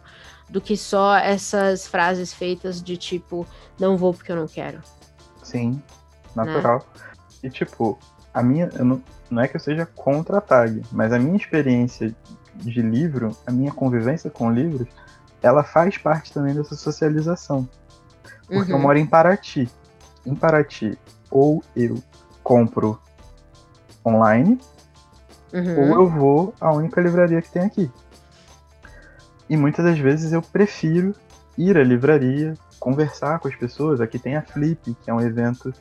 do que só essas frases feitas de tipo, não vou porque eu não quero. Sim, natural. Né? E tipo, a minha. Não, não é que eu seja contra a tag, mas a minha experiência de livro, a minha convivência com livros, ela faz parte também dessa socialização. Porque uhum. eu moro em Paraty. Em Paraty, ou eu compro online, uhum. ou eu vou à única livraria que tem aqui. E muitas das vezes eu prefiro ir à livraria, conversar com as pessoas. Aqui tem a Flip, que é um evento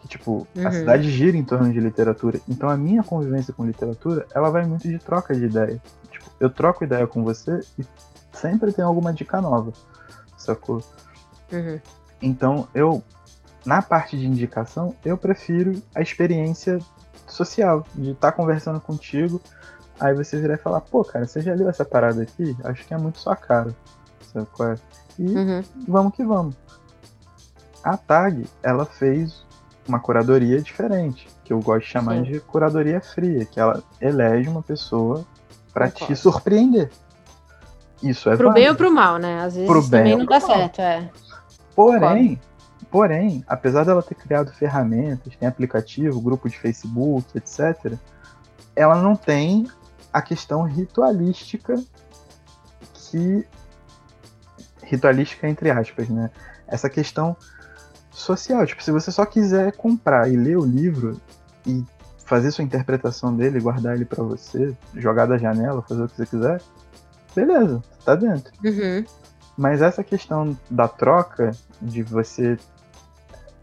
que, tipo, uhum. a cidade gira em torno de literatura. Então a minha convivência com literatura, ela vai muito de troca de ideia. Tipo, eu troco ideia com você e sempre tem alguma dica nova, sacou? Uhum. Então eu, na parte de indicação, eu prefiro a experiência social, de estar tá conversando contigo, aí você virar e falar, pô, cara, você já leu essa parada aqui? Acho que é muito sua cara. Sacou? E uhum. vamos que vamos. A TAG, ela fez uma curadoria diferente, que eu gosto de chamar Sim. de curadoria fria, que ela elege uma pessoa para te surpreender. Isso é Pro válido. bem ou pro mal, né? Às vezes pro também não dá certo, é. Porém, porém, apesar dela ter criado ferramentas, tem aplicativo, grupo de Facebook, etc., ela não tem a questão ritualística que ritualística entre aspas, né? Essa questão social. Tipo, se você só quiser comprar e ler o livro e fazer sua interpretação dele, guardar ele para você, jogar da janela, fazer o que você quiser, beleza, tá dentro. Uhum. Mas essa questão da troca, de você.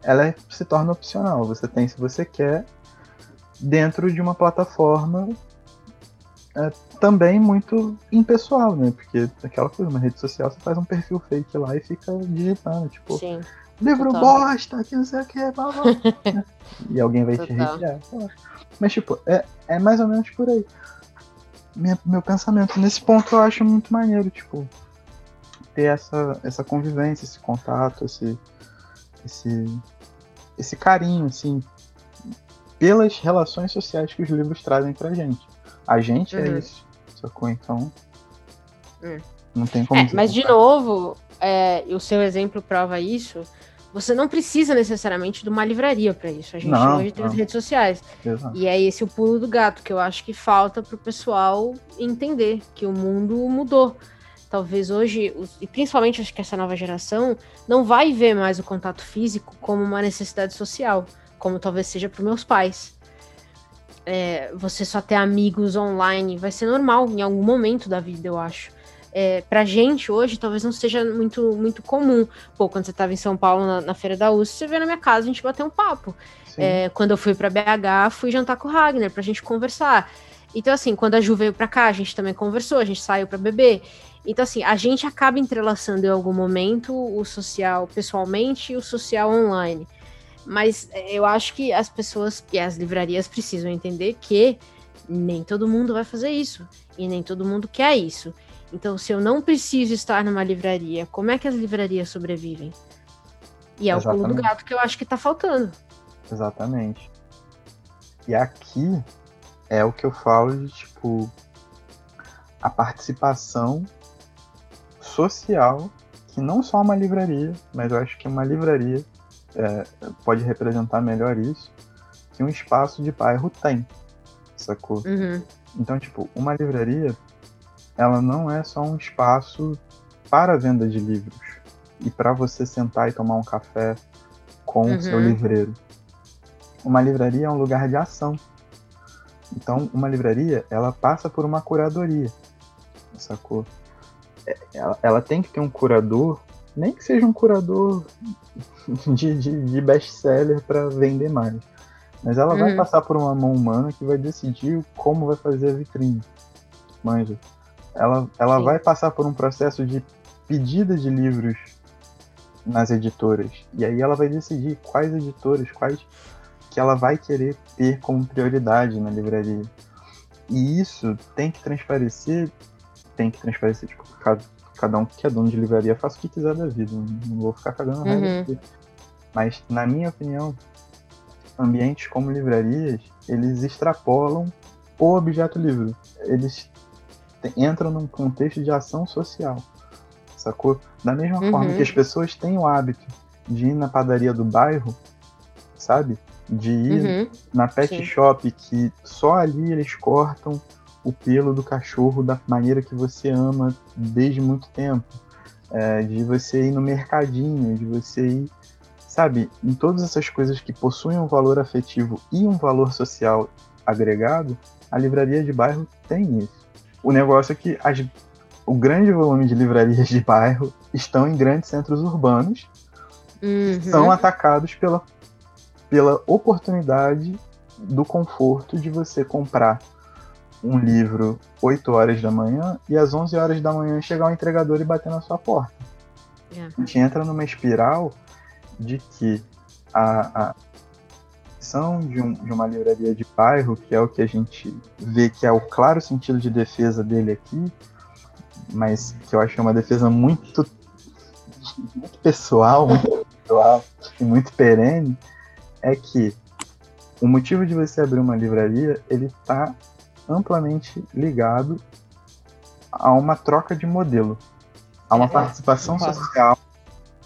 Ela é, se torna opcional. Você tem se você quer, dentro de uma plataforma é, também muito impessoal, né? Porque aquela coisa, uma rede social, você faz um perfil fake lá e fica digitando, tipo. Sim livro Total. bosta, que não sei o que, blá, blá. *laughs* e alguém vai Total. te retirar. Mas, tipo, é, é mais ou menos por aí. Minha, meu pensamento. Nesse ponto eu acho muito maneiro, tipo, ter essa, essa convivência, esse contato, esse, esse, esse carinho, assim, pelas relações sociais que os livros trazem pra gente. A gente é uhum. é isso, sacou? Então, uhum. não tem como. É, mas, de novo, é, o seu exemplo prova isso, você não precisa necessariamente de uma livraria para isso. A gente não, hoje tem não. as redes sociais. Exato. E é esse o pulo do gato que eu acho que falta para o pessoal entender que o mundo mudou. Talvez hoje, e principalmente acho que essa nova geração, não vai ver mais o contato físico como uma necessidade social, como talvez seja para meus pais. É, você só ter amigos online vai ser normal em algum momento da vida, eu acho é, pra gente hoje talvez não seja muito, muito comum. Pô, quando você tava em São Paulo na, na Feira da USP, você veio na minha casa, a gente bateu um papo. É, quando eu fui para BH, fui jantar com o Ragnar pra gente conversar. Então, assim, quando a Ju veio pra cá, a gente também conversou, a gente saiu para beber. Então, assim, a gente acaba entrelaçando em algum momento o social pessoalmente e o social online. Mas é, eu acho que as pessoas e as livrarias precisam entender que nem todo mundo vai fazer isso. E nem todo mundo quer isso. Então, se eu não preciso estar numa livraria, como é que as livrarias sobrevivem? E é Exatamente. o pulo do gato que eu acho que tá faltando. Exatamente. E aqui é o que eu falo de, tipo, a participação social, que não só uma livraria, mas eu acho que uma livraria é, pode representar melhor isso, que um espaço de bairro tem, sacou? Uhum. Então, tipo, uma livraria ela não é só um espaço para venda de livros e para você sentar e tomar um café com uhum. o seu livreiro. Uma livraria é um lugar de ação. Então, uma livraria, ela passa por uma curadoria, sacou? Ela, ela tem que ter um curador, nem que seja um curador de, de, de best-seller para vender mais. Mas ela uhum. vai passar por uma mão humana que vai decidir como vai fazer a vitrine. Manja. Ela, ela vai passar por um processo de pedida de livros nas editoras. E aí ela vai decidir quais editoras, quais que ela vai querer ter como prioridade na livraria. E isso tem que transparecer, tem que transparecer, tipo, cada, cada um que é dono de livraria faça o que quiser da vida. Não vou ficar cagando uhum. regra aqui. Mas, na minha opinião, ambientes como livrarias, eles extrapolam o objeto livro. Eles entram num contexto de ação social, sacou? Da mesma uhum. forma que as pessoas têm o hábito de ir na padaria do bairro, sabe? De ir Uhum. na pet sim. shop que só ali eles cortam o pelo do cachorro da maneira que você ama desde muito tempo. É, de você ir no mercadinho, de você ir, sabe, em todas essas coisas que possuem um valor afetivo e um valor social agregado, a livraria de bairro tem isso. O negócio é que as- o grande volume de livrarias de bairro estão em grandes centros urbanos Uhum. são atacados pela, pela oportunidade do conforto de você comprar um livro 8 horas da manhã e às 11 horas da manhã chegar um entregador e bater na sua porta. É. A gente entra numa espiral de que a, a ação de, um- de uma livraria de bairro, que é o que a gente vê que é o claro sentido de defesa dele aqui, mas que eu acho que é uma defesa muito, muito pessoal, muito pessoal e muito perene, é que o motivo de você abrir uma livraria, ele está amplamente ligado a uma troca de modelo, a uma É, participação social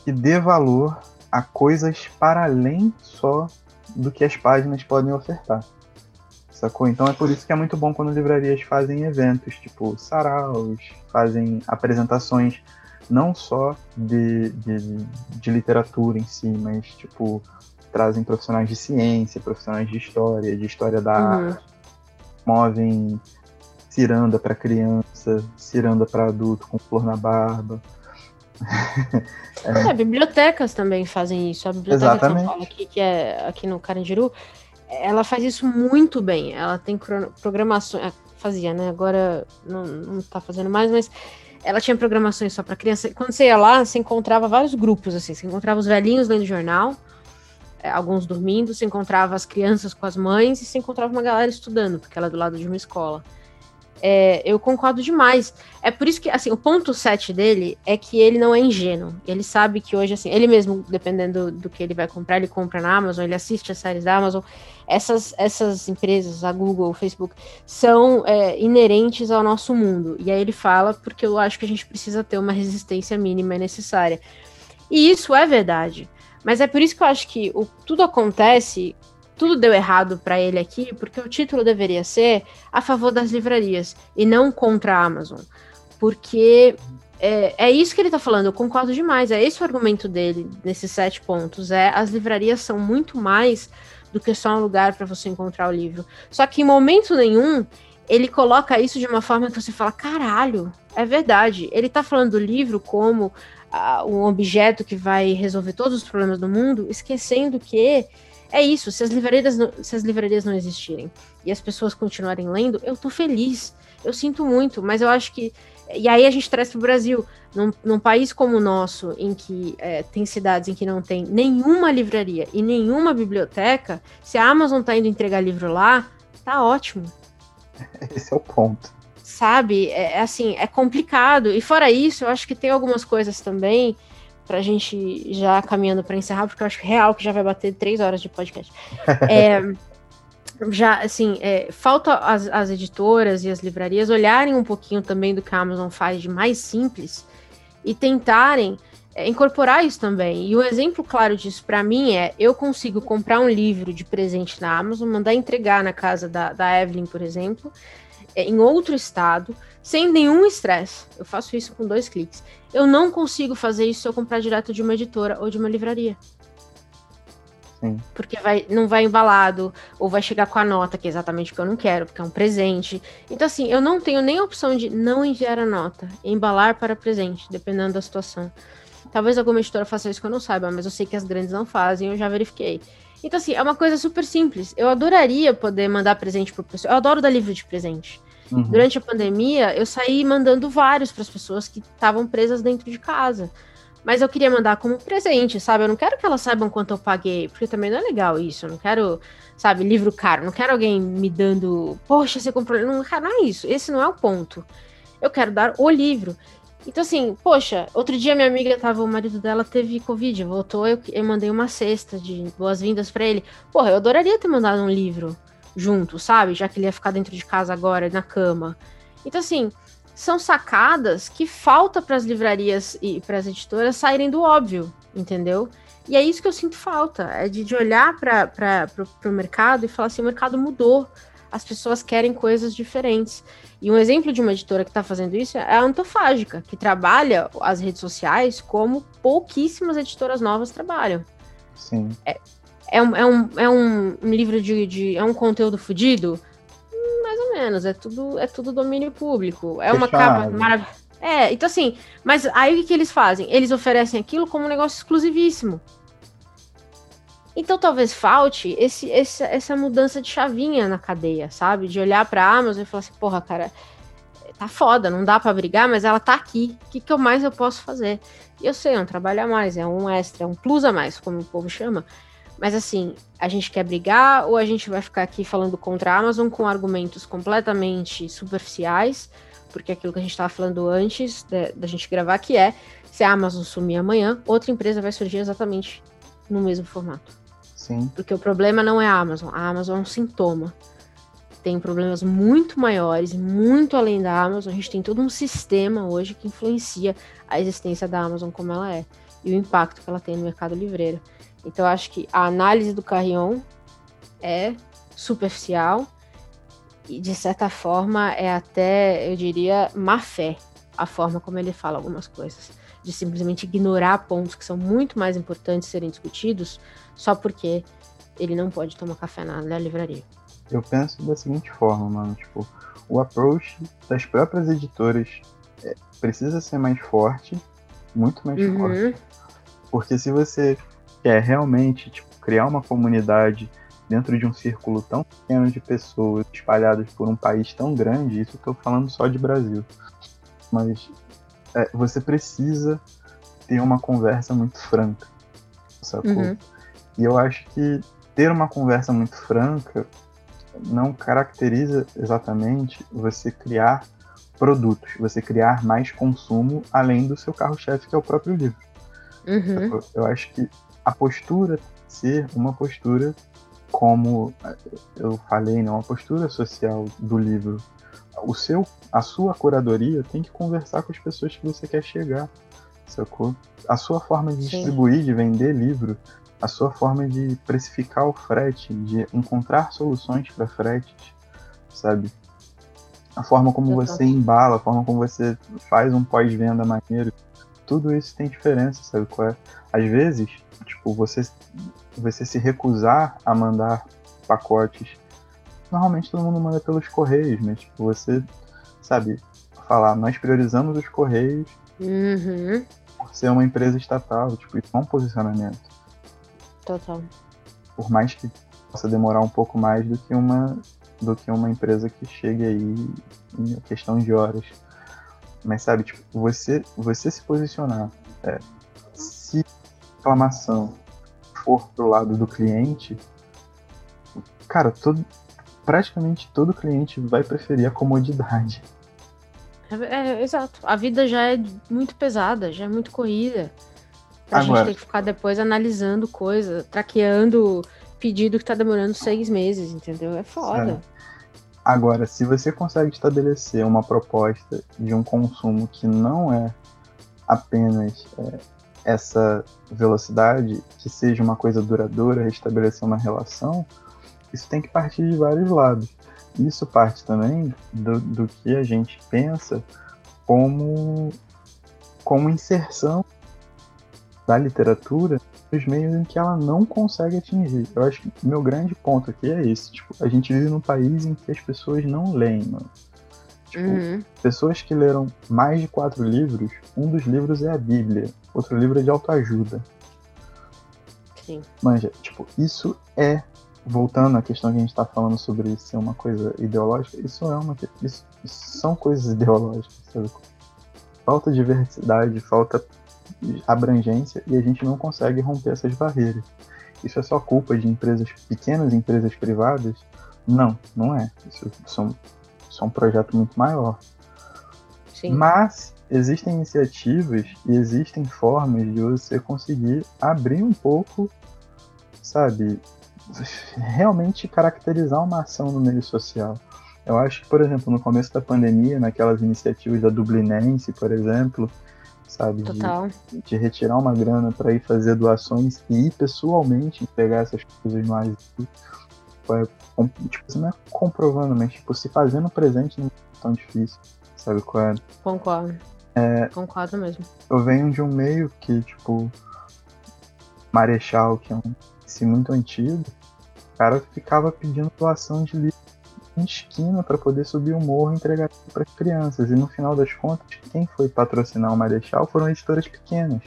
que dê valor a coisas para além só do que as páginas podem ofertar. Sacou? Então é por isso que é muito bom quando livrarias fazem eventos, tipo saraus, fazem apresentações não só de, de, de literatura em si, mas tipo trazem profissionais de ciência, profissionais de história, de história da Uhum. arte, movem ciranda para criança, ciranda para adulto com flor na barba. *laughs* É, bibliotecas também fazem isso. A biblioteca de Exatamente. São Paulo, aqui, que é aqui no Carandiru, ela faz isso muito bem. Ela tem programações. ah, Fazia, né? Agora não, não tá fazendo mais, mas ela tinha programações só para criança. Quando você ia lá, você encontrava vários grupos, assim. Você encontrava os velhinhos lendo jornal, é, alguns dormindo, você encontrava as crianças com as mães e você encontrava uma galera estudando, porque ela é do lado de uma escola. É, eu concordo demais. É por isso que, assim, o ponto 7 dele é que ele não é ingênuo. Ele sabe que hoje, assim, ele mesmo, dependendo do que ele vai comprar, ele compra na Amazon, ele assiste as séries da Amazon. Essas, essas empresas, a Google, o Facebook, são é, inerentes ao nosso mundo. E aí ele fala, porque eu acho que a gente precisa ter uma resistência mínima e necessária. E isso é verdade. Mas é por isso que eu acho que o, tudo acontece, tudo deu errado para ele aqui, porque o título deveria ser a favor das livrarias e não contra a Amazon. Porque é, é isso que ele tá falando, eu concordo demais. É esse o argumento dele nesses sete pontos. É as livrarias são muito mais do que só um lugar para você encontrar o livro. Só que em momento nenhum ele coloca isso de uma forma que você fala: caralho, é verdade. Ele tá falando do livro como um objeto que vai resolver todos os problemas do mundo, esquecendo que é isso. Se as livrarias não, se as livrarias não existirem e as pessoas continuarem lendo, eu tô feliz. Eu sinto muito, mas eu acho que. E aí a gente traz para o Brasil. Num, num país como o nosso, em que é, tem cidades em que não tem nenhuma livraria e nenhuma biblioteca, se a Amazon tá indo entregar livro lá, tá ótimo *laughs* Esse é o ponto. Sabe? É é assim, é complicado. E fora isso, eu acho que tem algumas coisas também pra gente já caminhando para encerrar, porque eu acho real que já vai bater três horas de podcast. *laughs* É, já, assim, é, falta as, as editoras e as livrarias olharem um pouquinho também do que a Amazon faz de mais simples e tentarem é, incorporar isso também. E um exemplo claro disso para mim é: eu consigo comprar um livro de presente na Amazon, mandar entregar na casa da, da Evelyn, por exemplo, em outro estado, sem nenhum estresse. Eu faço isso com dois cliques. Eu não consigo fazer isso se eu comprar direto de uma editora ou de uma livraria. Sim. Porque vai, não vai embalado, ou vai chegar com a nota, que é exatamente o que eu não quero, porque é um presente. Então, assim, eu não tenho nem a opção de não enviar a nota, embalar para presente, dependendo da situação. Talvez alguma editora faça isso que eu não saiba, mas eu sei que as grandes não fazem, eu já verifiquei. Então, assim, é uma coisa super simples. Eu adoraria poder mandar presente pro pessoal. Eu adoro dar livro de presente. Uhum. Durante a pandemia, eu saí mandando vários para as pessoas que estavam presas dentro de casa. Mas eu queria mandar como presente, sabe? Eu não quero que elas saibam quanto eu paguei, porque também não é legal isso. Eu não quero, sabe, livro caro. Não quero alguém me dando, poxa, você comprou. Não, não é isso. Esse não é o ponto. Eu quero dar o livro. Então, assim, poxa, outro dia minha amiga tava, o marido dela teve Covid, voltou, eu, eu mandei uma cesta de boas-vindas para ele. Porra, eu adoraria ter mandado um livro junto, sabe? Já que ele ia ficar dentro de casa agora, na cama. Então, assim, são sacadas que falta para as livrarias e para as editoras saírem do óbvio, entendeu? E é isso que eu sinto falta, é de, de olhar para o mercado e falar assim, o mercado mudou, as pessoas querem coisas diferentes. E um exemplo de uma editora que está fazendo isso é a Antofágica, que trabalha as redes sociais como pouquíssimas editoras novas trabalham. Sim. É, é, um, é, um, é um livro de, de. É um conteúdo fudido? Mais ou menos. É tudo, é tudo domínio público. É uma capa maravilhosa. É, então assim, mas aí o que eles fazem? Eles oferecem aquilo como um negócio exclusivíssimo. Então talvez falte esse, esse, essa mudança de chavinha na cadeia, sabe? De olhar para a Amazon e falar assim, porra, cara, tá foda, não dá para brigar, mas ela tá aqui. O que, que eu mais eu posso fazer? E eu sei, é um trabalho a mais, é um extra, é um plus a mais, como o povo chama. Mas assim, a gente quer brigar ou a gente vai ficar aqui falando contra a Amazon com argumentos completamente superficiais? Porque aquilo que a gente estava falando antes da gente gravar, que é se a Amazon sumir amanhã, outra empresa vai surgir exatamente no mesmo formato. Sim. Porque o problema não é a Amazon. A Amazon é um sintoma. Tem problemas muito maiores, muito além da Amazon. A gente tem todo um sistema hoje que influencia a existência da Amazon como ela é e o impacto que ela tem no mercado livreiro. Então, acho que a análise do Carrion é superficial e, de certa forma, é até, eu diria, má fé a forma como ele fala algumas coisas. De simplesmente ignorar pontos que são muito mais importantes serem discutidos só porque ele não pode tomar café na, na livraria. Eu penso da seguinte forma, mano, tipo, o approach das próprias editoras é, precisa ser mais forte, muito mais uhum. forte. Porque se você quer realmente tipo, criar uma comunidade dentro de um círculo tão pequeno de pessoas espalhadas por um país tão grande, isso eu tô falando só de Brasil. Mas é, você precisa ter uma conversa muito franca, sacou? Uhum. E eu acho que ter uma conversa muito franca não caracteriza exatamente você criar produtos, você criar mais consumo além do seu carro-chefe, que é o próprio livro. Uhum. Eu acho que a postura ser uma postura como eu falei, né, uma postura social do livro. O seu, a sua curadoria tem que conversar com as pessoas que você quer chegar, sacou? A sua forma de Sim. distribuir, de vender livro, a sua forma de precificar o frete, de encontrar soluções para fretes, sabe? A forma como você embala, a forma como você faz um pós-venda maneiro, tudo isso tem diferença, sabe qual é? Às vezes, tipo, você, você se recusar a mandar pacotes, normalmente todo mundo manda pelos correios, mas tipo, você, sabe, falar, nós priorizamos os correios uhum. por ser uma empresa estatal, tipo, isso é um posicionamento. Total. Por mais que possa demorar um pouco mais do que uma do que uma empresa que chegue aí em questão de horas. Mas sabe, tipo, você você se posicionar, é, se a reclamação for pro lado do cliente, cara, todo, praticamente todo cliente vai preferir a comodidade. É, é, exato. A vida já é muito pesada, já é muito corrida. Pra Agora, gente ter que ficar depois analisando coisa, traqueando pedido que tá demorando seis meses, entendeu? É foda. É. Agora, se você consegue estabelecer uma proposta de um consumo que não é apenas é, essa velocidade, que seja uma coisa duradoura, restabelecer uma relação, isso tem que partir de vários lados. Isso parte também do, do que a gente pensa como, como inserção da literatura nos meios em que ela não consegue atingir. Eu acho que meu grande ponto aqui é esse. Tipo, a gente vive num país em que as pessoas não leem, mano. Tipo, uhum. pessoas que leram mais de quatro livros, um dos livros é a Bíblia, outro livro é de autoajuda. Sim. Manja, tipo, isso é, voltando à questão que a gente tá falando sobre ser uma coisa ideológica, isso é uma. Isso, isso são coisas *laughs* ideológicas, sabe? Falta diversidade, falta abrangência e a gente não consegue romper essas barreiras. Isso é só culpa de empresas pequenas, empresas privadas? Não, não é. Isso, isso, é, um, isso é um projeto muito maior. Sim. Mas existem iniciativas e existem formas de você conseguir abrir um pouco, sabe, realmente caracterizar uma ação no meio social. Eu acho que, por exemplo, no começo da pandemia, naquelas iniciativas da Dublinense, por exemplo, sabe? De, de retirar uma grana para ir fazer doações e ir pessoalmente pegar essas coisas no asilo. Tipo, é, tipo, você não é comprovando, mas tipo, se fazendo presente não é tão difícil. Sabe qual é? Concordo. Concordo mesmo. Eu venho de um meio que, tipo, Marechal, que é um esse muito antigo, cara ficava pedindo doação de livro em esquina para poder subir o morro e entregar para as crianças. E no final das contas, quem foi patrocinar o Marechal foram editoras pequenas,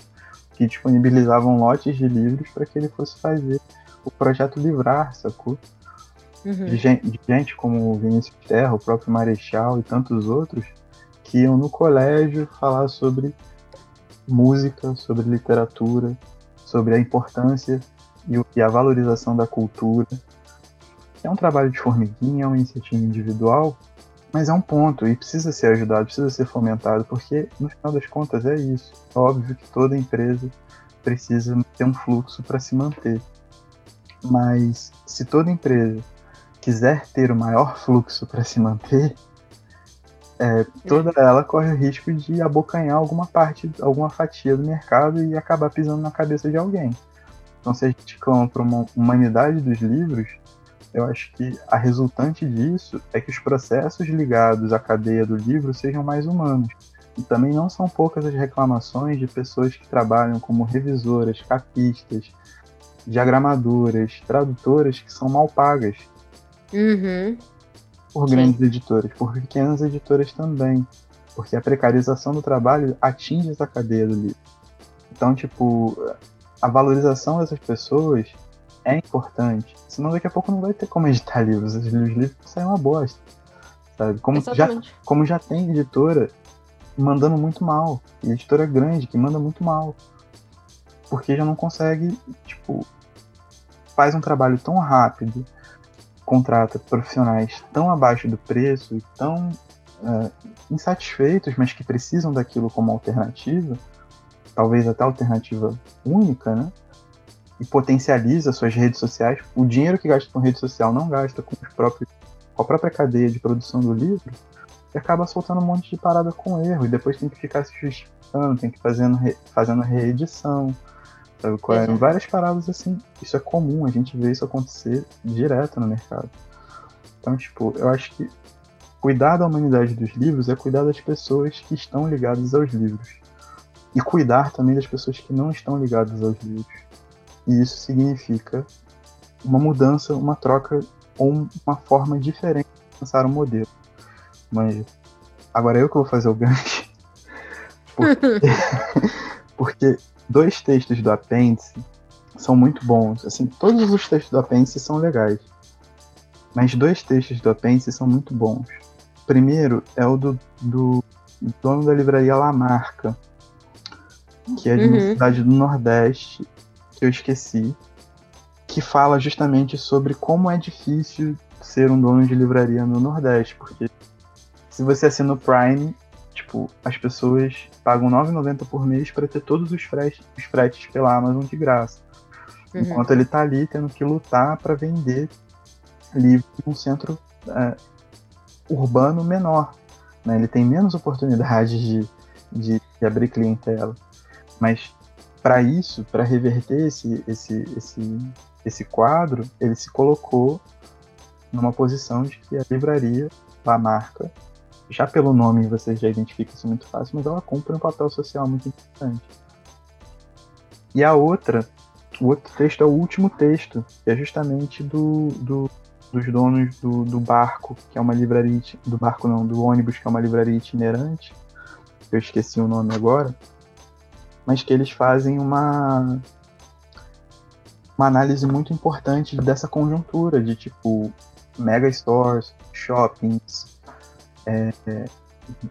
que disponibilizavam lotes de livros para que ele fosse fazer o projeto Livrar, sacou? Uhum. de gen- de gente como o Vinícius Terra, o próprio Marechal e tantos outros que iam no colégio falar sobre música, sobre literatura, sobre a importância e, e a valorização da cultura. É um trabalho de formiguinha, é uma iniciativa individual, mas é um ponto e precisa ser ajudado, precisa ser fomentado, porque no final das contas é isso. É óbvio que toda empresa precisa ter um fluxo para se manter. Mas se toda empresa quiser ter o maior fluxo para se manter, é, toda ela corre o risco de abocanhar alguma parte, alguma fatia do mercado e acabar pisando na cabeça de alguém. Então, se a gente clama para uma humanidade dos livros, eu acho que a resultante disso é que os processos ligados à cadeia do livro sejam mais humanos. E também não são poucas as reclamações de pessoas que trabalham como revisoras, capistas, diagramadoras, tradutoras que são mal pagas Uhum. por Sim. grandes editoras, por pequenas editoras também, porque a precarização do trabalho atinge essa cadeia do livro. Então, tipo, a valorização dessas pessoas é importante, senão daqui a pouco não vai ter como editar *laughs* livros, os livros saem uma bosta, sabe? Como já, como já tem editora mandando muito mal, e editora grande que manda muito mal, porque já não consegue, tipo, faz um trabalho tão rápido, contrata profissionais tão abaixo do preço e tão é, insatisfeitos, mas que precisam daquilo como alternativa, talvez até alternativa única, né? E potencializa suas redes sociais. O dinheiro que gasta com rede social não gasta com, os próprios, com a própria cadeia de produção do livro e acaba soltando um monte de parada com erro e depois tem que ficar se justificando, tem que fazendo, re, fazendo reedição. Sabe qual é? Várias paradas assim. Isso é comum, a gente vê isso acontecer direto no mercado. Então, tipo, eu acho que cuidar da humanidade dos livros é cuidar das pessoas que estão ligadas aos livros. E cuidar também das pessoas que não estão ligadas aos livros. E isso significa uma mudança, uma troca ou uma forma diferente de pensar o modelo. Mas agora eu que vou fazer o gancho. *laughs* Porque, *laughs* porque dois textos do apêndice são muito bons. Assim, todos os textos do apêndice são legais. Mas dois textos do apêndice são muito bons. O primeiro é o do, do dono da livraria Lamarca, que é de uma Uhum. cidade do Nordeste, que eu esqueci, que fala justamente sobre como é difícil ser um dono de livraria no Nordeste, porque se você assina o Prime, tipo, as pessoas pagam R$ 9,90 por mês para ter todos os fretes, os fretes pela Amazon de graça. Uhum. Enquanto ele tá ali tendo que lutar para vender livro num centro é, urbano menor. Né? Ele tem menos oportunidades de, de, de abrir clientela. Mas para isso, para reverter esse, esse, esse, esse quadro, ele se colocou numa posição de que a livraria, a marca, já pelo nome você já identifica isso muito fácil, mas ela cumpre um papel social muito importante. E a outra, o outro texto é o último texto, que é justamente do, do dos donos do, do barco, que é uma livraria, do barco não, do ônibus, que é uma livraria itinerante, eu esqueci o nome agora, mas que eles fazem uma uma análise muito importante dessa conjuntura de tipo mega stores, shoppings, é, é,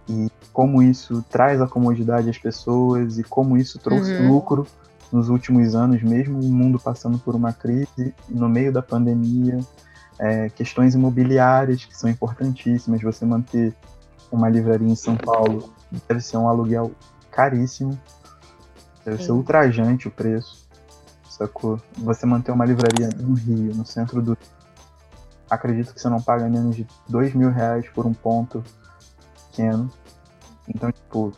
e como isso traz a comodidade às pessoas e como isso trouxe Uhum. lucro nos últimos anos, mesmo o mundo passando por uma crise, no meio da pandemia, é, questões imobiliárias que são importantíssimas. Você manter uma livraria em São Paulo deve ser um aluguel caríssimo, deve ser Sim. ultrajante o preço, sacou? Você manter uma livraria no Rio, no centro do. Acredito que você não paga menos de dois mil reais por um ponto pequeno. Então, tipo,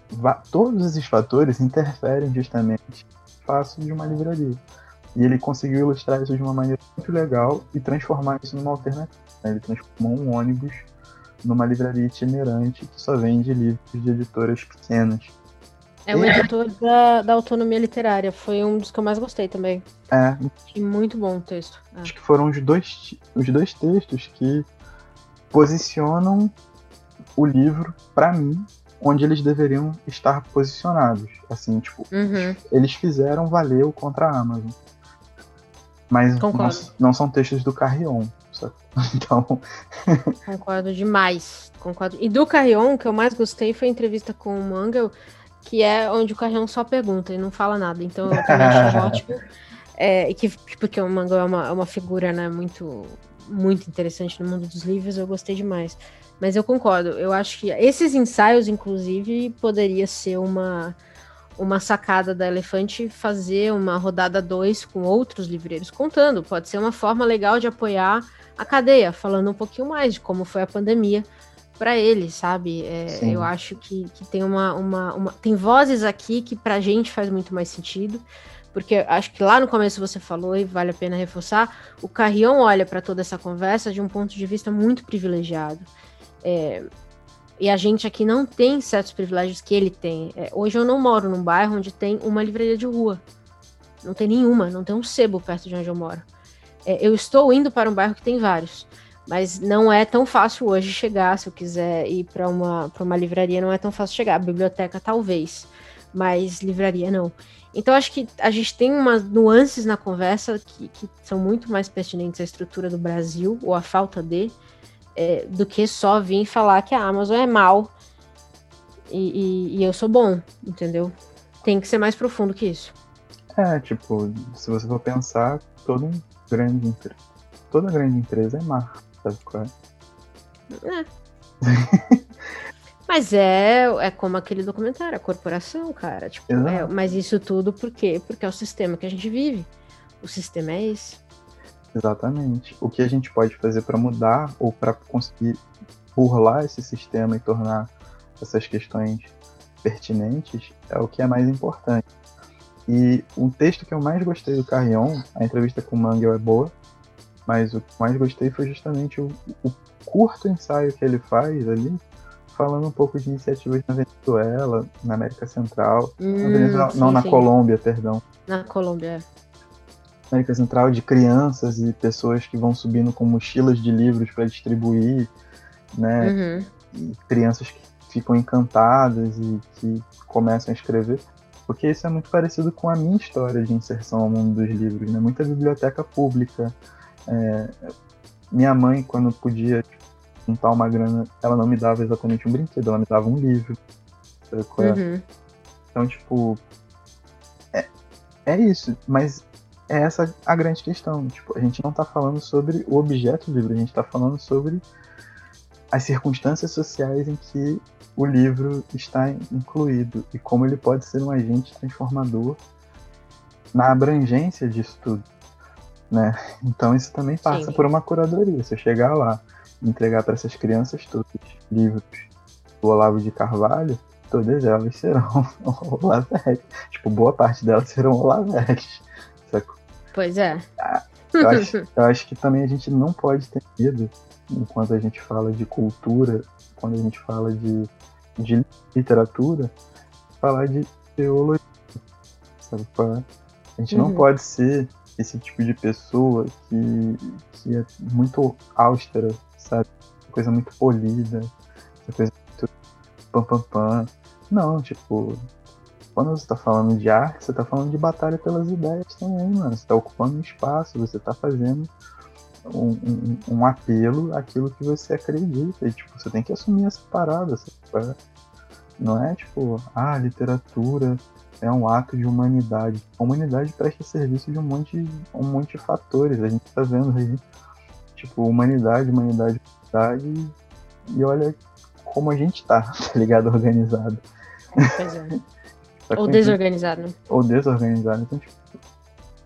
todos esses fatores interferem justamente no espaço de uma livraria. E ele conseguiu ilustrar isso de uma maneira muito legal e transformar isso numa alternativa. Né? Ele transformou um ônibus numa livraria itinerante que só vende livros de editoras pequenas. É o editor da, da autonomia literária. Foi um dos que eu mais gostei também. É. E muito bom o texto. É. Acho que foram os dois, os dois textos que posicionam o livro, para mim, onde eles deveriam estar posicionados. Assim, tipo, uhum. eles fizeram valer o contra a Amazon. Mas não, não, são textos do Carrion. *laughs* Então. Concordo demais. Concordo. E do Carrion, que eu mais gostei foi a entrevista com o Mangel, que é onde o Carrion só pergunta e não fala nada. Então eu também acho *laughs* ótimo. É, e que, porque o Mangel é uma, é uma figura né, muito, muito interessante no mundo dos livros, eu gostei demais. Mas eu concordo, eu acho que esses ensaios, inclusive, poderia ser uma uma sacada da Elefante fazer uma rodada 2 com outros livreiros contando. Pode ser uma forma legal de apoiar a cadeia, falando um pouquinho mais de como foi a pandemia para eles, sabe? É, eu acho que, que tem uma, uma, uma, Tem vozes aqui que pra gente faz muito mais sentido. Porque acho que lá no começo você falou, e vale a pena reforçar, o Carrion olha para toda essa conversa de um ponto de vista muito privilegiado. É, e a gente aqui não tem certos privilégios que ele tem. É, hoje eu não moro num bairro onde tem uma livraria de rua. Não tem nenhuma, não tem um sebo perto de onde eu moro. É, eu estou indo para um bairro que tem vários. Mas não é tão fácil hoje chegar, se eu quiser ir para uma, uma livraria, não é tão fácil chegar. Biblioteca, talvez, mas livraria não. Então, acho que a gente tem umas nuances na conversa que, que são muito mais pertinentes à estrutura do Brasil, ou à falta de, é, do que só vir falar que a Amazon é mal e, e, e, eu sou bom, entendeu? Tem que ser mais profundo que isso. É, tipo, se você for pensar, todo grande toda grande empresa é má, sabe qual é? É. *laughs* mas é, é como aquele documentário, a corporação, cara. Tipo, é, mas isso tudo por quê? Porque é o sistema que a gente vive. O sistema é esse. Exatamente. O que a gente pode fazer para mudar ou para conseguir burlar esse sistema e tornar essas questões pertinentes é o que é mais importante. E um texto que eu mais gostei do Carrion, a entrevista com o Mangel é boa, mas o que mais gostei foi justamente o, o curto ensaio que ele faz ali, falando um pouco de iniciativas na Venezuela, na América Central, hum, na Venezuela, sim, não, na sim. Colômbia, perdão. Na Colômbia. América Central de crianças e pessoas que vão subindo com mochilas de livros para distribuir, né? Uhum. E crianças que ficam encantadas e que começam a escrever, porque isso é muito parecido com a minha história de inserção ao mundo dos livros, né? Muita biblioteca pública. É... Minha mãe, quando podia juntar uma grana, ela não me dava exatamente um brinquedo, ela me dava um livro. É? Uhum. Então, tipo, é, é isso, mas é essa a grande questão. Tipo, a gente não está falando sobre o objeto do livro, a gente está falando sobre as circunstâncias sociais em que o livro está incluído e como ele pode ser um agente transformador na abrangência disso tudo. Né? Então isso também passa Sim. por uma curadoria. Se eu chegar lá e entregar para essas crianças todos livros do Olavo de Carvalho, todas elas serão *laughs* Olavetes. Tipo, boa parte delas serão Olavetes. Pois é. Eu acho, *laughs* eu acho que também a gente não pode ter medo, enquanto a gente fala de cultura, quando a gente fala de, de literatura, falar de teologia. Sabe? A gente não Uhum. pode ser esse tipo de pessoa que, que é muito austera, sabe? Coisa muito polida, coisa muito pam pam pam. Não, tipo, quando você tá falando de arte, você tá falando de batalha pelas ideias também, mano. Você tá ocupando um espaço, você tá fazendo um, um, um apelo àquilo que você acredita. E, tipo, você tem que assumir essa parada. sabe? Não é tipo, ah, literatura é um ato de humanidade. A humanidade presta serviço de um monte, um monte de fatores. A gente tá vendo aí, tipo, humanidade, humanidade, humanidade. E olha como a gente tá, *laughs* tá ligado? Organizado. É. *laughs* Ou gente- desorganizado. né? ou desorganizado. Então, tipo,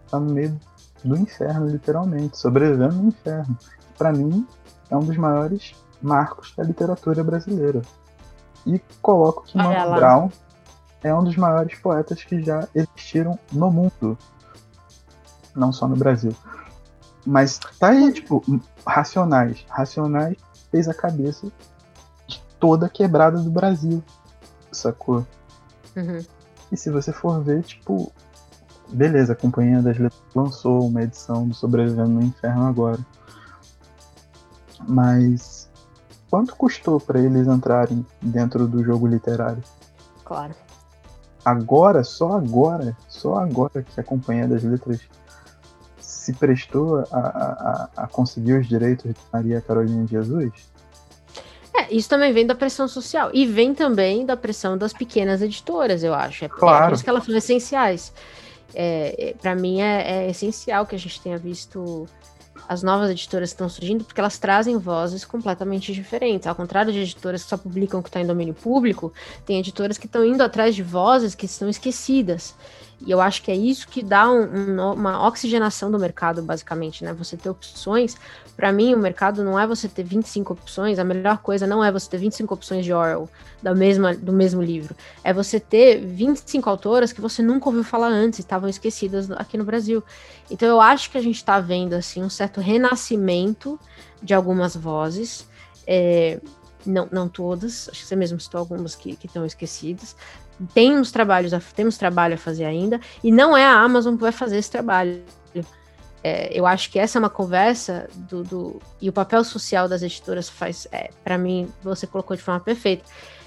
tá no meio do inferno, literalmente, sobrevivendo no inferno. Pra mim, é um dos maiores marcos da literatura brasileira. e coloco que Mano. Brown é um dos maiores poetas que já existiram no mundo. Não só no Brasil. Mas tá aí, tipo, Racionais. Racionais fez a cabeça de toda a quebrada do Brasil. Sacou? Uhum. E se você for ver, tipo, beleza, a Companhia das Letras lançou uma edição do Sobrevivendo no Inferno agora. Mas quanto custou para eles entrarem dentro do jogo literário? Claro. Agora, só agora, só agora que a Companhia das Letras se prestou a, a, a conseguir os direitos de Maria Carolina de Jesus? É, isso também vem da pressão social. E vem também da pressão das pequenas editoras, eu acho. É, Claro. é por isso que elas são essenciais. É, para mim é, é essencial que a gente tenha visto as novas editoras que estão surgindo, porque elas trazem vozes completamente diferentes. Ao contrário de editoras que só publicam o que está em domínio público, tem editoras que estão indo atrás de vozes que estão esquecidas. E eu acho que é isso que dá um- um- uma oxigenação do mercado, basicamente, né? Você ter opções. Para mim, o mercado não é você ter 25 opções, a melhor coisa não é você ter 25 opções de Orwell da mesma, do mesmo livro. É você ter 25 autoras que você nunca ouviu falar antes estavam esquecidas aqui no Brasil. Então eu acho que a gente está vendo assim um certo renascimento de algumas vozes. é, não, não todas, acho que você mesmo citou algumas que estão esquecidas. Tem uns trabalhos, a- temos trabalho a fazer ainda, e não é a Amazon que vai fazer esse trabalho. É, eu acho que essa é uma conversa do, do- e o papel social das editoras faz, é, para mim, você colocou de forma perfeita.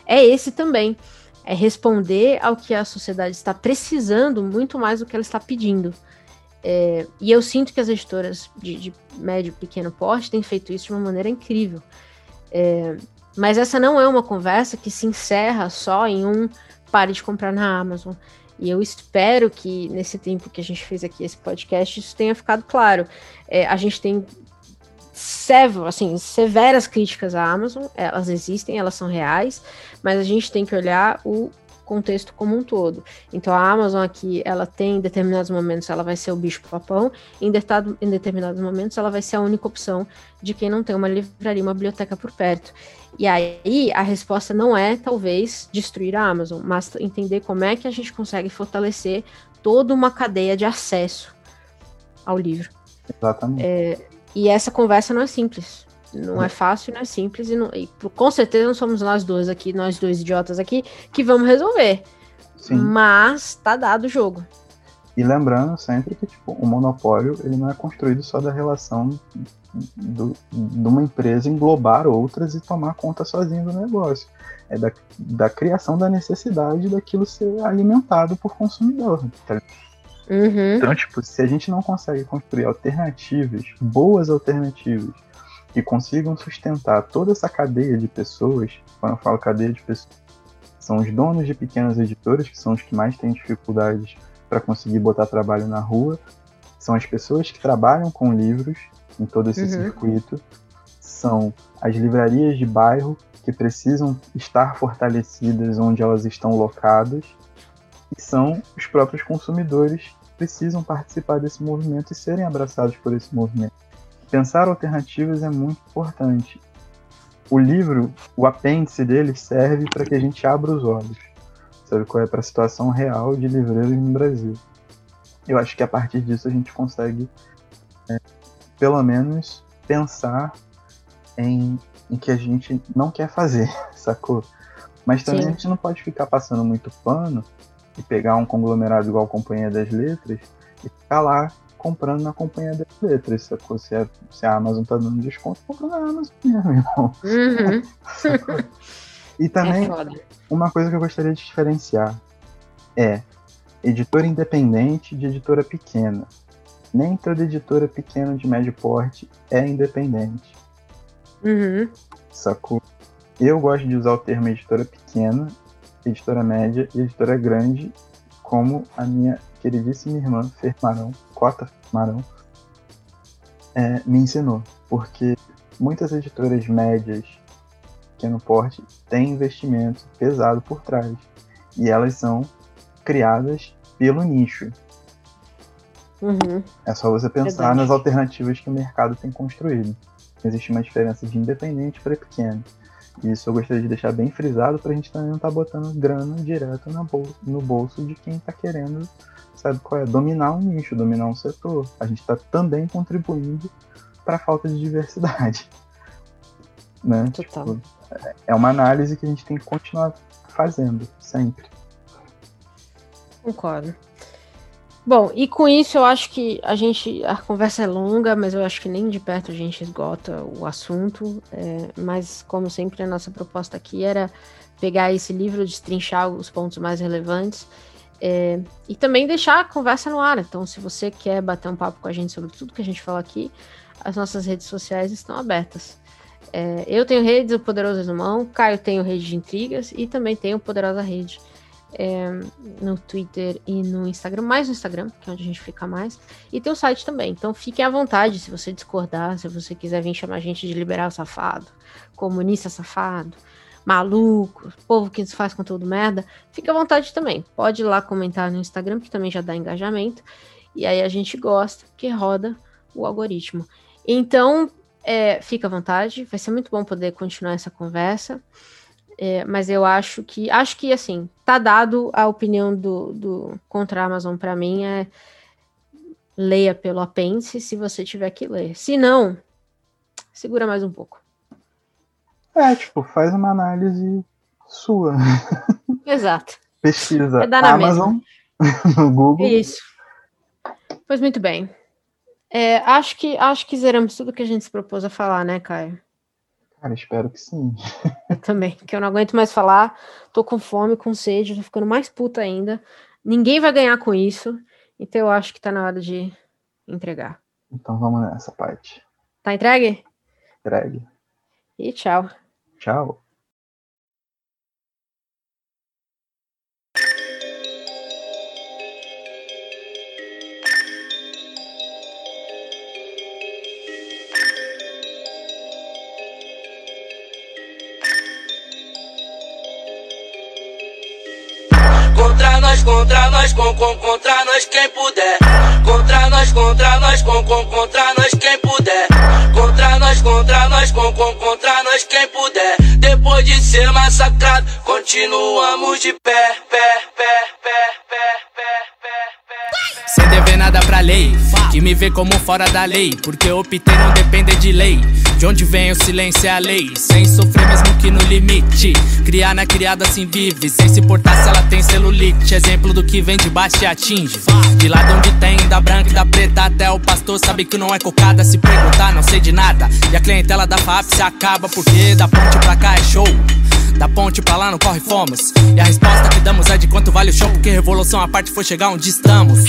É esse também, é responder ao que a sociedade está precisando muito mais do que ela está pedindo. É, e eu sinto que as editoras de, de médio e pequeno porte têm feito isso de uma maneira incrível. É, mas essa não é uma conversa que se encerra só em um pare de comprar na Amazon. E eu espero que nesse tempo que a gente fez aqui esse podcast isso tenha ficado claro. É, a gente tem severas, assim, severas críticas à Amazon, elas existem, elas são reais, mas a gente tem que olhar o contexto como um todo. Então a Amazon aqui, ela tem em determinados momentos ela vai ser o bicho papão, em, em determinados momentos ela vai ser a única opção de quem não tem uma livraria, uma biblioteca por perto. E aí a resposta não é talvez destruir a Amazon, mas entender como é que a gente consegue fortalecer toda uma cadeia de acesso ao livro. Exatamente. E essa conversa não é simples. Não é fácil, não é simples. E, não- e com certeza não somos nós dois aqui, nós dois idiotas aqui, que vamos resolver. Sim. Mas tá dado o jogo. E lembrando sempre que tipo, o monopólio ele não é construído só da relação do- de uma empresa englobar outras e tomar conta sozinho do negócio. É da, da criação da necessidade daquilo ser alimentado por consumidor. tá Uhum. Então, tipo, se a gente não consegue construir alternativas, boas alternativas, que consigam sustentar toda essa cadeia de pessoas, quando eu falo cadeia de pessoas, são os donos de pequenas editoras, que são os que mais têm dificuldades para conseguir botar trabalho na rua, são as pessoas que trabalham com livros em todo esse Uhum. circuito, são as livrarias de bairro que precisam estar fortalecidas onde elas estão locadas, e são os próprios consumidores que precisam participar desse movimento e serem abraçados por esse movimento. Pensar alternativas é muito importante. O livro, o apêndice dele serve para que a gente abra os olhos, sabe qual é para a situação real de livreiros no Brasil. Eu acho que a partir disso a gente consegue, é, pelo menos, pensar em, em que a gente não quer fazer, *laughs* sacou? Mas também Sim. a gente não pode ficar passando muito pano e pegar um conglomerado igual a Companhia das Letras e ficar lá comprando na Companhia das Letras, sacou? Se a, se a Amazon tá dando desconto, compra na Amazon mesmo, irmão. Uhum. *laughs* E também, É uma coisa que eu gostaria de diferenciar é editora independente de editora pequena. Nem toda editora pequena de médio porte é independente, Uhum. sacou? Eu gosto de usar o termo editora pequena, editora média e editora grande, como a minha queridíssima irmã Fer Marão, Cota Marão, é, me ensinou. Porque muitas editoras médias, pequeno porte, têm investimento pesado por trás. E elas são criadas pelo nicho. Uhum. É só você pensar nas alternativas que o mercado tem construído. Existe uma diferença de independente para pequeno. Isso eu gostaria de deixar bem frisado pra gente também não estar tá botando grana direto no bolso de quem tá querendo, sabe qual é? Dominar um nicho, dominar um setor. A gente está também contribuindo para a falta de diversidade. Né? Total. Tipo, é uma análise que a gente tem que continuar fazendo, sempre. Concordo. Bom, e com isso eu acho que a gente. A conversa é longa, mas eu acho que nem de perto a gente esgota o assunto. É, mas, como sempre, a nossa proposta aqui era pegar esse livro, destrinchar os pontos mais relevantes é, e também deixar a conversa no ar. Então, se você quer bater um papo com a gente sobre tudo que a gente fala aqui, as nossas redes sociais estão abertas. É, eu tenho redes, o Poderoso Resumão, Caio tem Rede de Intrigas e também tem o Poderosa Rede é, no Twitter e no Instagram, mais no Instagram, que é onde a gente fica mais, e tem o site também. Então fiquem à vontade se você discordar, se você quiser vir chamar a gente de liberal safado, comunista safado, maluco, povo que faz conteúdo merda, fique à vontade também. Pode ir lá comentar no Instagram, que também já dá engajamento, e aí a gente gosta que roda o algoritmo. Então, é, fica à vontade, vai ser muito bom poder continuar essa conversa. É, mas eu acho que acho que assim tá dado a opinião do, do contra a Amazon para mim é leia pelo apêndice se você tiver que ler. Se não, segura mais um pouco. É, tipo, faz uma análise sua. *laughs* Exato. Pesquisa é Amazon *laughs* no Google. Isso. Pois muito bem. É, acho que acho que zeramos tudo que a gente se propôs a falar, né, Caio? Cara, espero que sim. Eu *laughs* também, que eu não aguento mais falar. Tô com fome, com sede, tô ficando mais puta ainda. Ninguém vai ganhar com isso. Então eu acho que tá na hora de entregar. Então vamos nessa parte. Tá entregue? Entregue. E tchau. Tchau. Nós, contra nós, com, com, contra nós quem puder. Contra nós, contra nós, com, com, contra nós quem puder. Contra nós, contra nós, com, com, contra nós quem puder. Depois de ser massacrado, continuamos de pé, pé, pé, pé, pé, pé, pé, pé. Sem dever nada pra lei, que me vê como fora da lei, porque optei não depender de lei. De onde vem o silêncio é a lei, sem sofrer mesmo que no limite. Criar na criada assim vive, sem se importar se ela tem celulite. Exemplo do que vem de baixo e atinge. De lado onde tem, da branca e da preta, até o pastor sabe que não é cocada. Se perguntar, não sei de nada. E a clientela da FAP se acaba, porque da ponte pra cá é show. Da ponte pra lá não corre fomos. E a resposta que damos é de quanto vale o show, porque revolução a parte foi chegar onde estamos.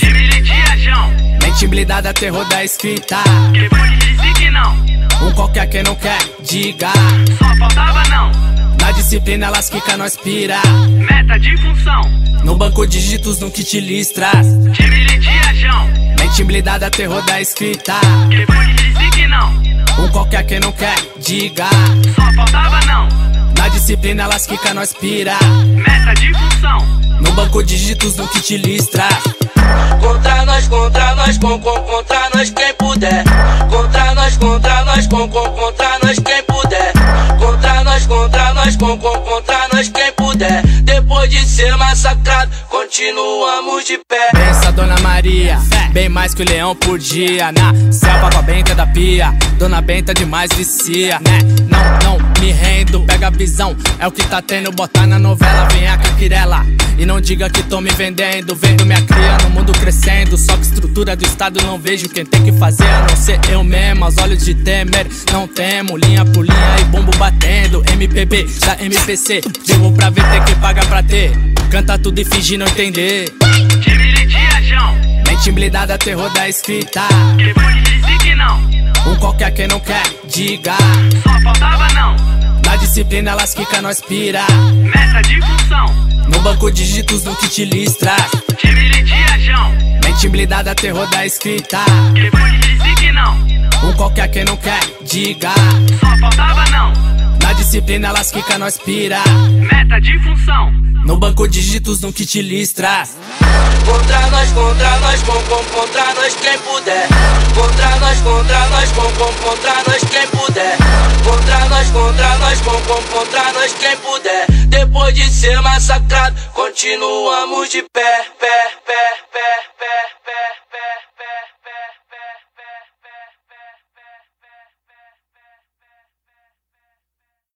Mente blindada, terror da escrita. Que foi dizer que não. Um qualquer que não quer, diga. Só faltava não. Na disciplina elas quica, nós pira. Meta de função. No banco dígitos, no kit listras. Time de diajão. Mente blindada, terror da escrita. Que foi dizer que não. Um qualquer que não quer, diga. Só faltava não. Na disciplina elas quica, nós pira. Meta de função. No banco dígitos, no kit listras. Contra nós, contra nós, com, com, contra nós quem puder. Contra nós, contra nós, com, com, contra nós quem puder. Contra nós, contra nós, com, com, contra nós quem puder. Depois de ser massacrado, continuamos de pé. Pensa, Dona Maria, bem mais que o leão por dia. Na selva com a benta da pia, Dona Benta demais vicia, né? Não, não me rendo, pega a visão, é o que tá tendo. Botar na novela, vem a caquirela. E não diga que tô me vendendo, vendo minha cria no mundo crescendo. Só que estrutura do Estado não vejo quem tem que fazer, a não ser eu mesmo. Aos olhos de Temer, não temo, linha por linha e bombo batendo. MPB da MPC, vivo pra ver, tem que pagar pra ter. Canta tudo e finge não entender. De. Mente blindada, terror da escrita. Que foi dizer que não. Um qualquer que não quer, diga. Só faltava não. Na disciplina elas quica, nós pira. Meta de função. No banco dígitos, no kit listra. Time de diajão. Mente blindada, terror da escrita. Que foi dizer que não. Um qualquer que não quer, diga. Só faltava não. Na disciplina elas quica, nós pira. Meta de função. No banco dígitos, no kit listras. Contra nós, contra nós, com, com, contra nós quem puder. Contra nós, contra nós, com, com, contra nós quem puder. Contra nós, contra nós, com, com, contra nós quem puder. Depois de ser massacrado, continuamos de pé, pé, pé, pé, pé, pé, pé.